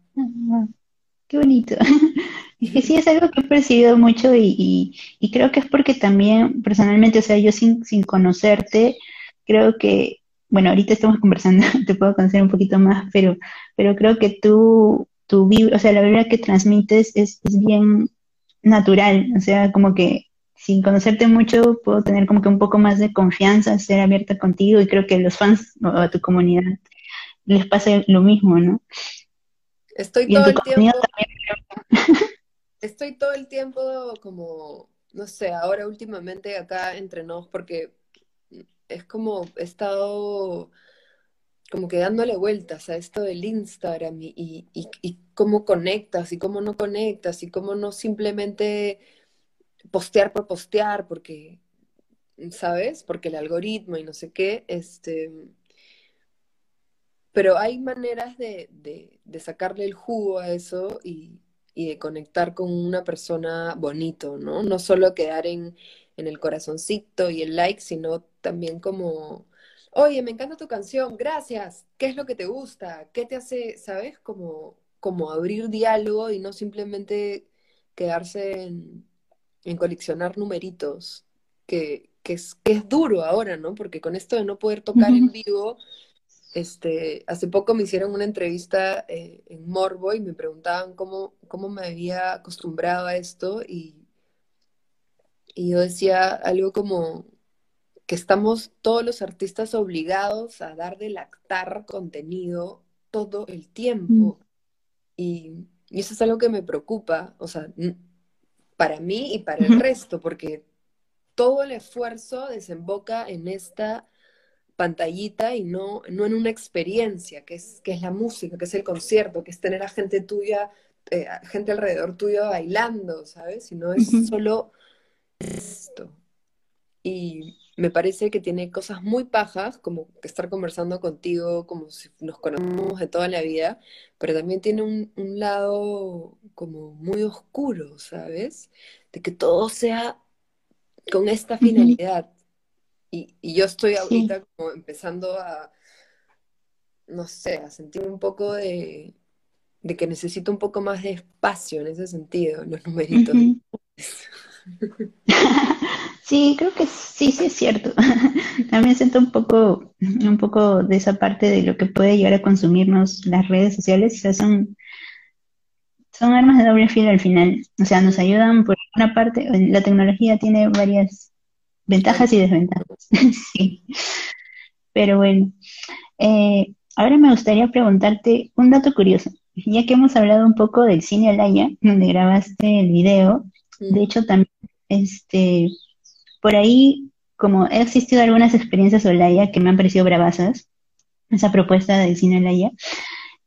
Qué bonito. Es que sí es algo que he percibido mucho y, y, creo que es porque también personalmente, o sea, yo sin, sin conocerte, creo que, bueno, ahorita estamos conversando, te puedo conocer un poquito más, pero, pero creo que tú tu o sea, la vibra que transmites es, bien natural, o sea, como que sin conocerte mucho puedo tener como que un poco más de confianza, ser abierta contigo y creo que a los fans o a tu comunidad les pasa lo mismo, ¿no? Estoy todo el tiempo. Estoy todo el tiempo como, no sé, ahora últimamente acá entre nos, porque es como he estado como que dándole vueltas a esto del Instagram y, y, cómo conectas y cómo no conectas y cómo no simplemente postear por postear porque, ¿sabes? Porque el algoritmo y no sé qué, este... Pero hay maneras de, de, sacarle el jugo a eso y, y, de conectar con una persona bonito, ¿no? No solo quedar en, en el corazoncito y el like, sino también como oye, me encanta tu canción, gracias, ¿qué es lo que te gusta? ¿Qué te hace, sabes? Como, como abrir diálogo y no simplemente quedarse en, coleccionar numeritos, que, que, es, que es duro ahora, ¿no? Porque con esto de no poder tocar en vivo, este, hace poco me hicieron una entrevista eh, en Morbo y me preguntaban cómo, cómo me había acostumbrado a esto y, y yo decía algo como, que estamos todos los artistas obligados a dar de lactar contenido todo el tiempo. Mm. Y, eso es algo que me preocupa, o sea, para mí y para el resto, porque todo el esfuerzo desemboca en esta pantallita y no, no en una experiencia, que es, que es la música, que es el concierto, que es tener a gente tuya, eh, gente alrededor tuyo bailando, ¿sabes? Y no es solo esto. Y me parece que tiene cosas muy pajas, como estar conversando contigo, como si nos conocemos de toda la vida, pero también tiene un, lado como muy oscuro, ¿sabes? De que todo sea con esta finalidad. y, yo estoy ahorita como empezando a, no sé, a sentir un poco de, de que necesito un poco más de espacio en ese sentido, los numeritos. Sí, creo que sí, sí es cierto. También siento un poco, un poco de esa parte de lo que puede llegar a consumirnos las redes sociales. O sea, son, son armas de doble filo al final. O sea, nos ayudan por una parte, la tecnología tiene varias ventajas y desventajas. Sí. Pero bueno, eh, ahora me gustaría preguntarte un dato curioso. Ya que hemos hablado un poco del cine Alaya, donde grabaste el video, de hecho también este, por ahí, como he existido algunas experiencias Olaya que me han parecido bravasas, esa propuesta del cine Olaya,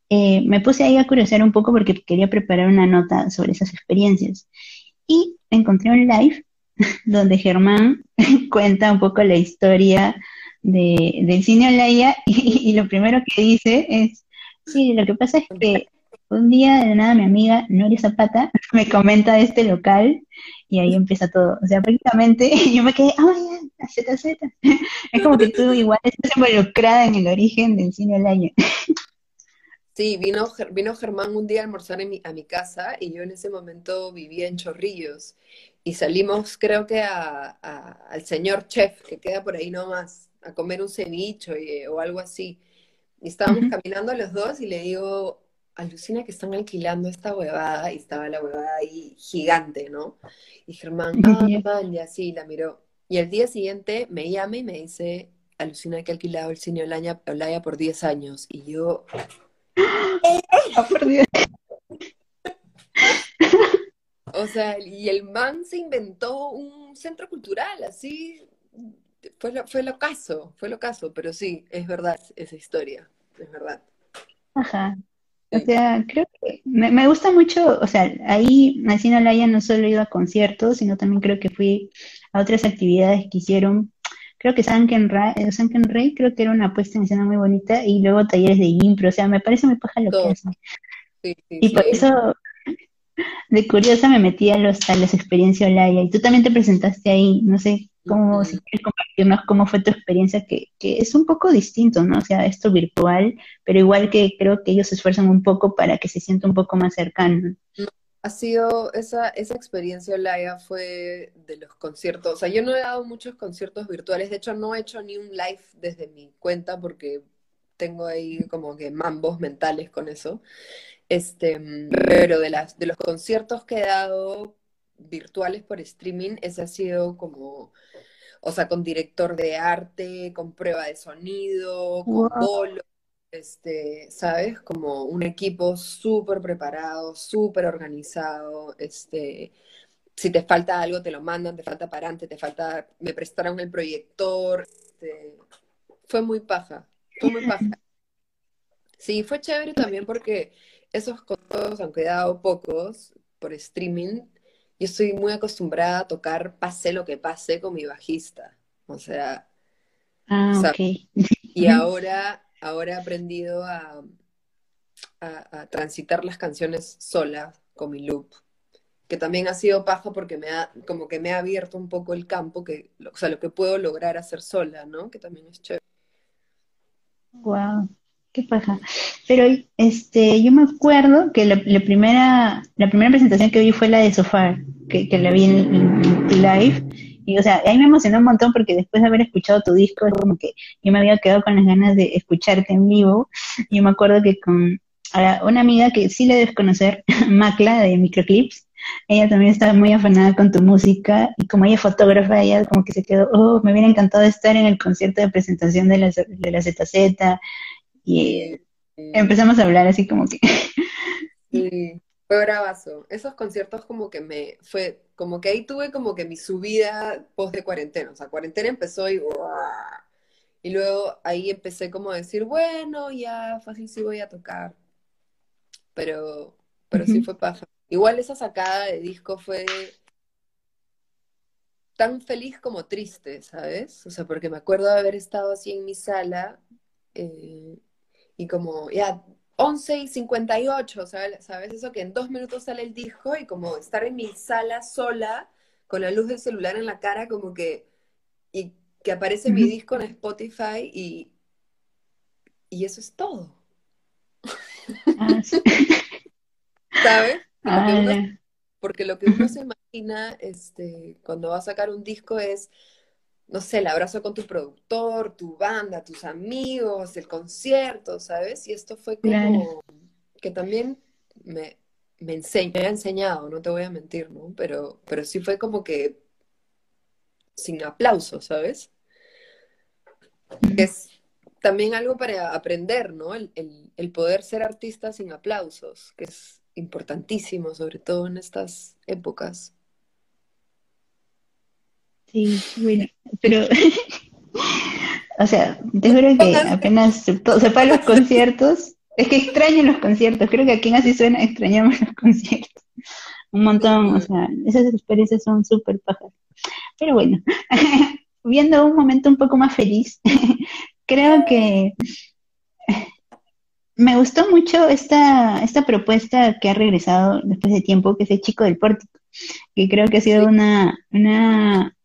eh, me puse ahí a curiosear un poco porque quería preparar una nota sobre esas experiencias. Y encontré un live donde Germán cuenta un poco la historia de, del cine Olaya y, y, lo primero que dice es, sí, lo que pasa es que un día de nada mi amiga Noria Zapata me comenta este local y ahí empieza todo. O sea, prácticamente yo me quedé, ¡ay, oh, ZZ! Es como que tú igual estás involucrada en el origen del cine al año. Sí, vino, vino Germán un día a almorzar en mi, a mi casa y yo en ese momento vivía en Chorrillos y salimos creo que a, al señor chef que queda por ahí nomás a comer un ceviche o algo así. Y estábamos caminando los dos y le digo, alucina que están alquilando esta huevada y estaba la huevada ahí gigante, ¿no? Y Germán, ah, ya sí, la miró. Y el día siguiente me llama y me dice, alucina que ha alquilado el cine Olaya, Olaya por 10 años. Y yo... Ah, o sea, y el man se inventó un centro cultural, así, fue lo, fue lo caso, fue lo caso, pero sí, es verdad esa historia, es verdad. Ajá. O sea, creo que me, gusta mucho, o sea, ahí así no haya no solo ido a conciertos, sino también creo que fui a otras actividades que hicieron. Creo que Sanken Rey, eh, Rey creo que era una puesta en escena muy bonita y luego talleres de impro, o sea, me parece muy paja lo que hacen. y por eso, de curiosa, me metí a, los, a las experiencias Olaya y tú también te presentaste ahí, no sé cómo, si quieres compartirnos cómo fue tu experiencia, que, que, es un poco distinto, ¿no? O sea, esto virtual, pero igual que creo que ellos se esfuerzan un poco para que se sienta un poco más cercano. Ha sido, esa, esa experiencia Olaya fue de los conciertos, o sea, yo no he dado muchos conciertos virtuales, de hecho no he hecho ni un live desde mi cuenta porque tengo ahí como que mambos mentales con eso. Este, pero de las de los conciertos que he dado virtuales por streaming, ese ha sido como o sea, con director de arte, con prueba de sonido, con bolo, este, ¿sabes? Como un equipo súper preparado, súper organizado, este, si te falta algo te lo mandan, te falta parante, te falta, me prestaron el proyector, este, fue muy paja, muy paja. Sí, fue chévere también porque esos costos, aunque he dado pocos por streaming, yo estoy muy acostumbrada a tocar pase lo que pase con mi bajista. O sea, ah, y ahora, ahora he aprendido a, a, transitar las canciones sola con mi loop, que también ha sido paja porque me ha, como que me ha abierto un poco el campo, que, o sea, lo que puedo lograr hacer sola, ¿no? Que también es chévere. Wow qué paja. Pero este, yo me acuerdo que la, primera, la primera presentación que vi fue la de Sofar, que, la vi en, live. Y o sea, ahí me emocionó un montón porque después de haber escuchado tu disco, es como que yo me había quedado con las ganas de escucharte en vivo. Yo me acuerdo que con una amiga que sí le debes conocer, Macla de Microclips, ella también estaba muy afanada con tu música y como ella es fotógrafa, ella como que se quedó, oh, me hubiera encantado estar en el concierto de presentación de la, de la ZZ y empezamos a hablar así como que... Sí, fue bravazo. Esos conciertos como que me fue, como que ahí tuve como que mi subida post de cuarentena. O sea, cuarentena empezó y... Y luego ahí empecé como a decir, bueno, ya fácil sí voy a tocar. Pero, pero sí fue paja. Igual esa sacada de disco fue tan feliz como triste, ¿sabes? O sea, porque me acuerdo de haber estado así en mi sala eh, y como ya 11 y 58, ¿sabes? ¿sabes? Eso que en dos minutos sale el disco y como estar en mi sala sola con la luz del celular en la cara, como que, y que aparece mi disco en Spotify y, y eso es todo. Ah. Porque lo que uno se imagina este, cuando va a sacar un disco es, no sé, el abrazo con tu productor, tu banda, tus amigos, el concierto, ¿sabes? Y esto fue como que también me, me, me ha enseñado, no te voy a mentir, ¿no? Pero, pero sí fue como que sin aplauso, ¿sabes? Es también algo para aprender, ¿no? El, el poder ser artista sin aplausos, que es importantísimo, sobre todo en estas épocas. Sí, bueno, pero, o sea, te juro que apenas se, para los conciertos, es que extraño los conciertos, creo que aquí en Así Suena extrañamos los conciertos, un montón, o sea, esas experiencias son súper pajas. Pero bueno, viendo un momento un poco más feliz, creo que me gustó mucho esta, esta propuesta que ha regresado después de tiempo, que es el chico del pórtico, que creo que ha sido una, una,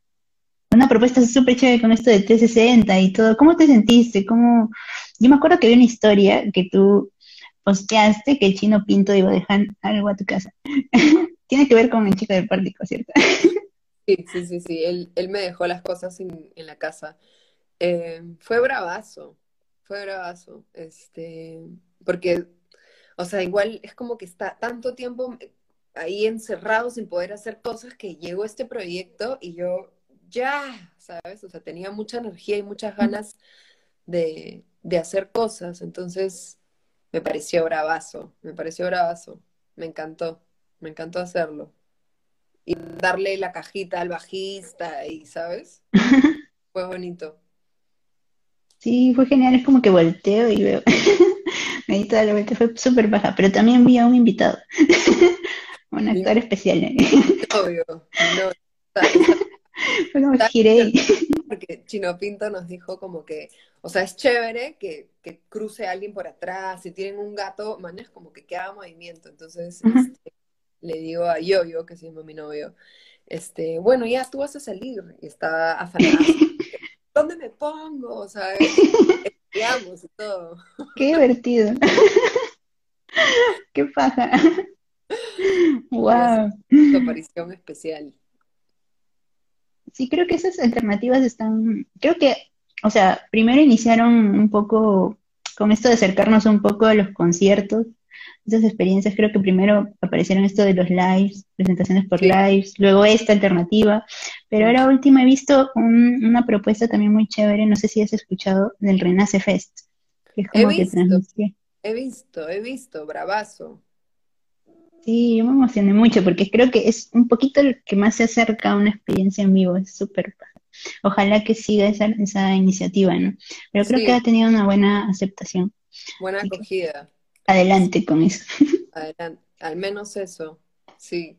una propuesta súper chévere con esto de 360 y todo. ¿Cómo te sentiste? ¿Cómo... Yo me acuerdo que había una historia que tú posteaste que el chino Pinto iba a dejar algo a tu casa. Tiene que ver con el chico del pórtico, ¿cierto? sí, sí, sí, sí. Él, él me dejó las cosas en, en la casa. Eh, fue bravazo, fue bravazo, este, porque, o sea, igual es como que está tanto tiempo ahí encerrado sin poder hacer cosas que llegó este proyecto y yo ya, ¿sabes? O sea, tenía mucha energía y muchas ganas de, de hacer cosas, entonces me pareció bravazo, me pareció bravazo, me encantó, me encantó hacerlo. Y darle la cajita al bajista y, ¿sabes? Fue bonito. Sí, fue genial, es como que volteo y veo. Me di toda la vuelta, fue súper baja, pero también vi a un invitado, un actor especial. ¿eh? Obvio, no. Fue como giré. Porque Chino Pinto nos dijo como que, o sea, es chévere que, que cruce alguien por atrás, si tienen un gato, mañana es como que queda movimiento. Entonces este, le digo a Yo-Yo, que se llama mi novio, este, bueno, ya tú vas a salir. Y estaba afanado. ¿Dónde me pongo? ¿Sabes? Estudiamos y todo. Qué divertido. Qué paja. Wow. Tu aparición especial. Sí, creo que esas alternativas están, creo que, o sea, primero iniciaron un poco con esto de acercarnos un poco a los conciertos, esas experiencias, creo que primero aparecieron esto de los lives, presentaciones por lives, luego esta alternativa, pero ahora último he visto una propuesta también muy chévere, no sé si has escuchado, del Renace Fest, que es como he visto, He visto, he visto, bravazo. Sí, yo me emocioné mucho porque creo que es un poquito el que más se acerca a una experiencia en vivo, es súper Ojalá que siga esa, esa iniciativa, ¿no? Pero creo que ha tenido una buena aceptación. Buena acogida adelante con eso. Adelante, al menos eso, sí.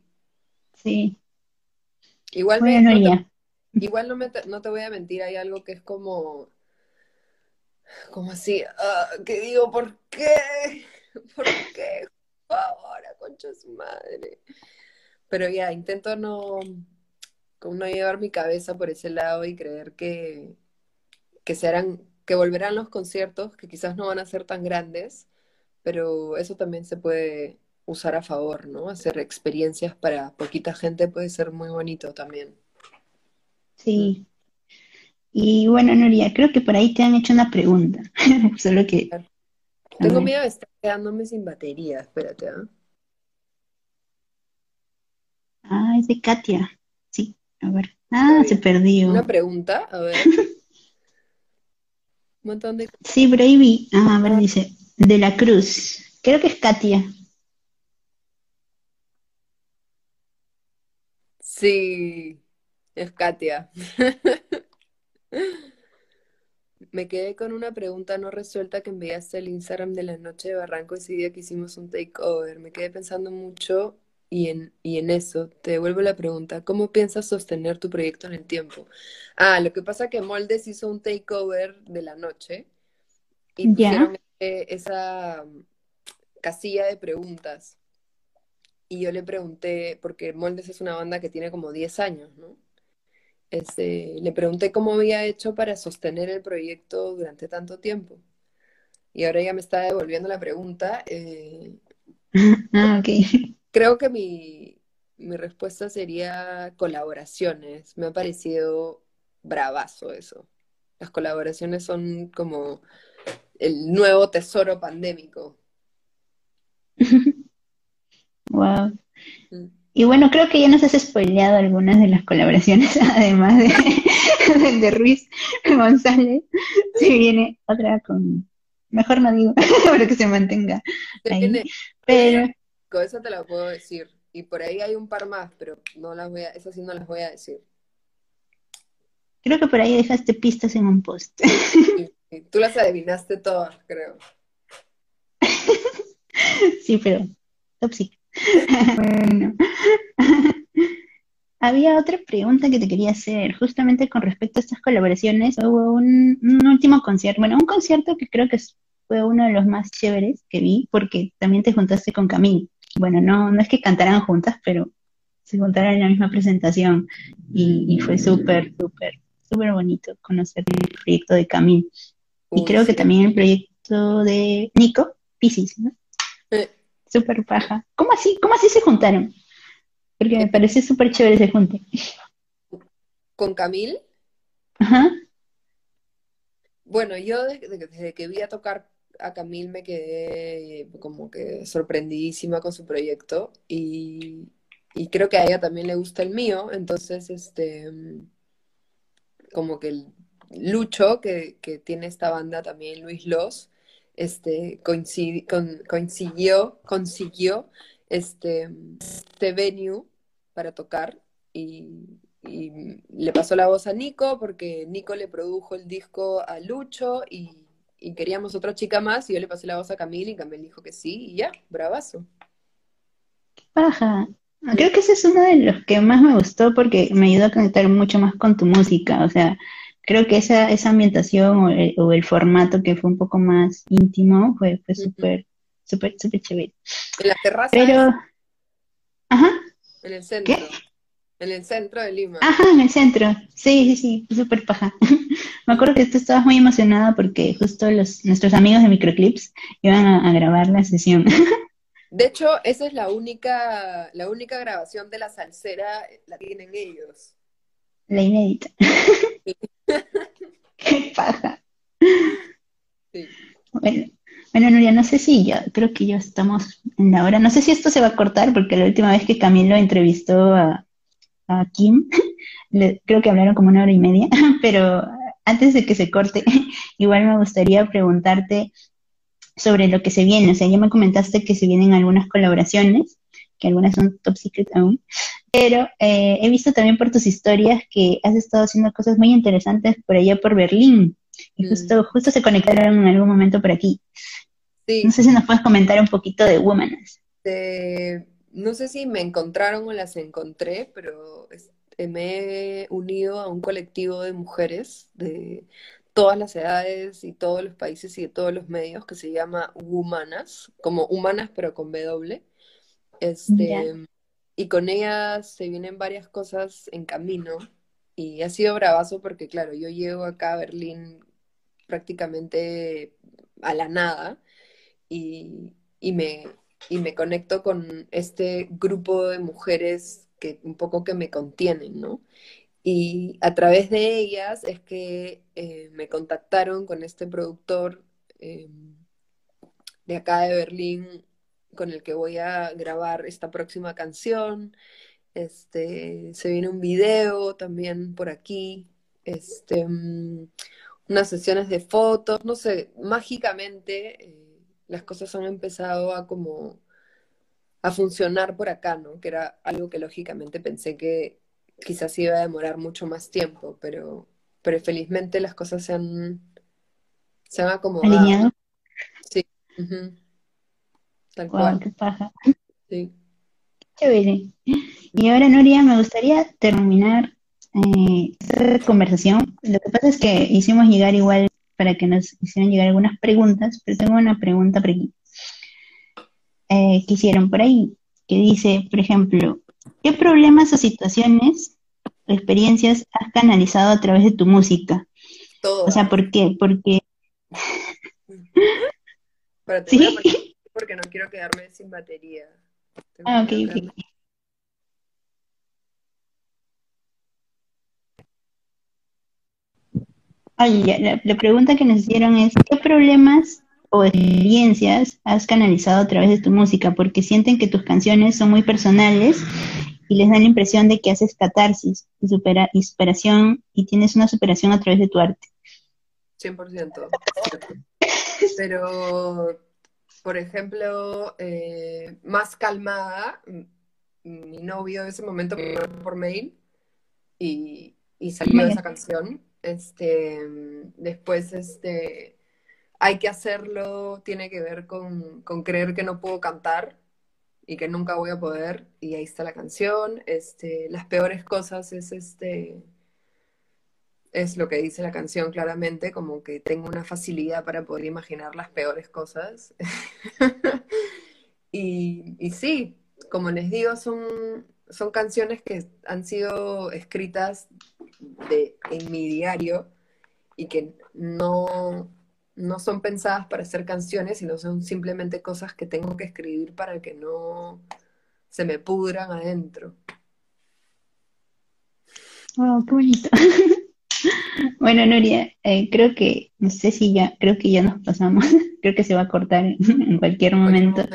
Sí. Igual, no igual no, me no te voy a mentir, hay algo que es como, como así, ah, que digo, ¿por qué? ¿Por qué? Ahora, concha su madre. Pero ya, intento no, como no llevar mi cabeza por ese lado y creer que, que se harán, que volverán los conciertos, que quizás no van a ser tan grandes, pero eso también se puede usar a favor, ¿no? Hacer experiencias para poquita gente puede ser muy bonito también. Sí. Y bueno, Nuria, creo que por ahí te han hecho una pregunta. Solo que. Tengo miedo de estar quedándome sin batería, espérate, ¿ah? Ah, es de Katia. Sí, a ver. Ah, se perdió. Una pregunta, a ver. Un montón de. Sí, Bravey. Ah, a ver, dice de la Cruz. Creo que es Katia. Sí, es Katia. Me quedé con una pregunta no resuelta que enviaste al Instagram de la noche de Barranco ese día que hicimos un takeover. Me quedé pensando mucho y en, y en eso te devuelvo la pregunta. ¿Cómo piensas sostener tu proyecto en el tiempo? Ah, lo que pasa que Moldes hizo un takeover de la noche y pusieron esa mm, casilla de preguntas. Y yo le pregunté, porque Moldes es una banda que tiene como 10 años, ¿no? Este, le pregunté cómo había hecho para sostener el proyecto durante tanto tiempo. y ahora ya me está devolviendo la pregunta. eh, Ah, creo que mi, mi respuesta sería colaboraciones. Me ha parecido bravazo eso. Las colaboraciones son como el nuevo tesoro pandémico. Wow. Mm. Y bueno, creo que ya nos has spoileado algunas de las colaboraciones, además de, de, de Ruiz González. Si viene otra con, mejor no digo, para que se mantenga ahí. Pero Con eso te la puedo decir. Y por ahí hay un par más, pero no las voy a, esas sí no las voy a decir. creo que por ahí dejaste pistas en un post. Y tú las adivinaste todas, creo. Sí, pero top secret. Bueno. Había otra pregunta que te quería hacer, justamente con respecto a estas colaboraciones. Hubo un, un último concierto, bueno, un concierto que creo que fue uno de los más chéveres que vi, porque también te juntaste con Camille. Bueno, no, no es que cantaran juntas, pero se juntaron en la misma presentación y, y fue súper, súper, súper bonito conocer el proyecto de Camille. Y creo que también el proyecto de Nico, Piscis, ¿no? Eh, Súper paja. ¿Cómo así? ¿Cómo así se juntaron? Porque me parece súper chévere ese junte. Con Camil, Ajá. bueno, yo desde, desde que vi a tocar a Camil me quedé como que sorprendidísima con su proyecto y, y creo que a ella también le gusta el mío, entonces este como que el Lucho que, que tiene esta banda también, Luis Los, este coincidi- con- coincidió, consiguió este, este venue para tocar y, le pasó la voz a Nico porque Nico le produjo el disco a Lucho y, y queríamos otra chica más y yo le pasé la voz a Camille y Camille dijo que sí y ya, bravazo. Paja. Creo que ese es uno de los que más me gustó porque me ayudó a conectar mucho más con tu música. O sea, creo que esa, esa ambientación o el, o el formato que fue un poco más íntimo fue, fue súper, súper, súper chévere. En la terraza, Pero, ajá, en el centro, ¿qué? en el centro de Lima. Ajá, en el centro. Sí, sí, sí, súper paja. Me acuerdo que tú estabas muy emocionada porque justo los, nuestros amigos de Microclips iban a, a grabar la sesión. De hecho, esa es la única, la única grabación de la salsera, la tienen ellos. La inédita. Qué paja. Sí. Bueno, bueno, Nuria, no sé si ya, creo que ya estamos en la hora. No sé si esto se va a cortar porque la última vez que Camilo entrevistó a, a Kim, le- creo que hablaron como una hora y media, pero antes de que se corte, igual me gustaría preguntarte sobre lo que se viene. O sea, ya me comentaste que se vienen algunas colaboraciones, que algunas son top secret aún, pero eh, he visto también por tus historias que has estado haciendo cosas muy interesantes por allá por Berlín. Y Mm. justo, se conectaron en algún momento por aquí. Sí, No sé si nos puedes comentar un poquito de Womanas. no sé si me encontraron o las encontré, pero me he unido a un colectivo de mujeres de todas las edades y todos los países y de todos los medios que se llama Womanas, como humanas pero con W. Este. Y con ellas se vienen varias cosas en camino y ha sido bravazo porque, claro, yo llego acá a Berlín prácticamente a la nada y, y me, y me conecto con este grupo de mujeres que un poco que me contienen, ¿no? Y a través de ellas es que eh, me contactaron con este productor eh, de acá de Berlín con el que voy a grabar esta próxima canción. Este, se viene un video también por aquí, este, mm, unas sesiones de fotos, no sé, mágicamente eh, las cosas han empezado a como a funcionar por acá, ¿no? Que era algo que lógicamente pensé que quizás iba a demorar mucho más tiempo, pero, pero felizmente las cosas se han, se han acomodado. Alineado. Sí, Tal Wow, cual, qué paja. sí. Chévere. Y ahora, Nuria, me gustaría terminar eh, esta conversación. Lo que pasa es que hicimos llegar igual para que nos hicieran llegar algunas preguntas, pero tengo una pregunta por aquí eh, que hicieron por ahí, que dice, por ejemplo, ¿qué problemas o situaciones o experiencias has canalizado a través de tu música? Todo. O sea, ¿por qué? Porque, Pero te voy a poner porque no quiero quedarme sin batería. Tengo Ah, ok, ok. ya, la, la pregunta que nos hicieron es, ¿qué problemas o experiencias has canalizado a través de tu música? Porque sienten que tus canciones son muy personales y les dan la impresión de que haces catarsis y, supera, y superación y tienes una superación a través de tu arte. 100%. cierto. Pero, por ejemplo, eh, más calmada, mi novio en ese momento me mandó por mail y, y salió esa canción. Este, después, este, hay que hacerlo, tiene que ver con, con creer que no puedo cantar y que nunca voy a poder, y ahí está la canción. Este, las peores cosas es este, es lo que dice la canción claramente, como que tengo una facilidad para poder imaginar las peores cosas. Y, y sí, como les digo, son, son canciones que han sido escritas de, en mi diario y que no, no son pensadas para ser canciones, sino son simplemente cosas que tengo que escribir para que no se me pudran adentro. Oh, qué. Bueno, Nuria, eh, creo que, no sé si ya, creo que ya nos pasamos, creo que se va a cortar en, en cualquier En cualquier momento,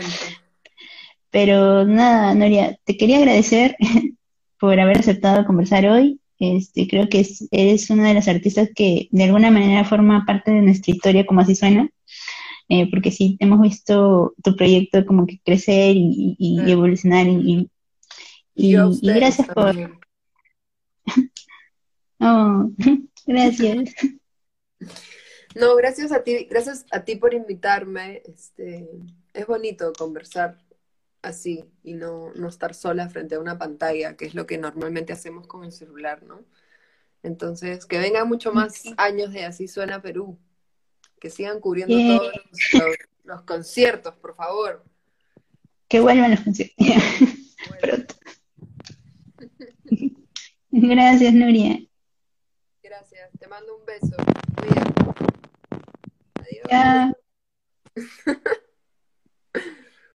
pero nada, Nuria, te quería agradecer por haber aceptado conversar hoy. Este, creo que es- eres una de las artistas que de alguna manera forma parte de nuestra historia, como así suena, eh, porque sí, hemos visto tu proyecto como que crecer y, y- y Sí. evolucionar y, Y gracias por... Oh, gracias. No, gracias a ti, gracias a ti por invitarme. Este, es bonito conversar así y no, no estar sola frente a una pantalla, que es lo que normalmente hacemos con el celular, ¿no? Entonces, que vengan mucho más años de Así Suena Perú, que sigan cubriendo todos los, los- los conciertos, por favor. Que vuelvan los conciertos. Bueno, Pronto. Gracias, Nuria. Te mando un beso. Adiós.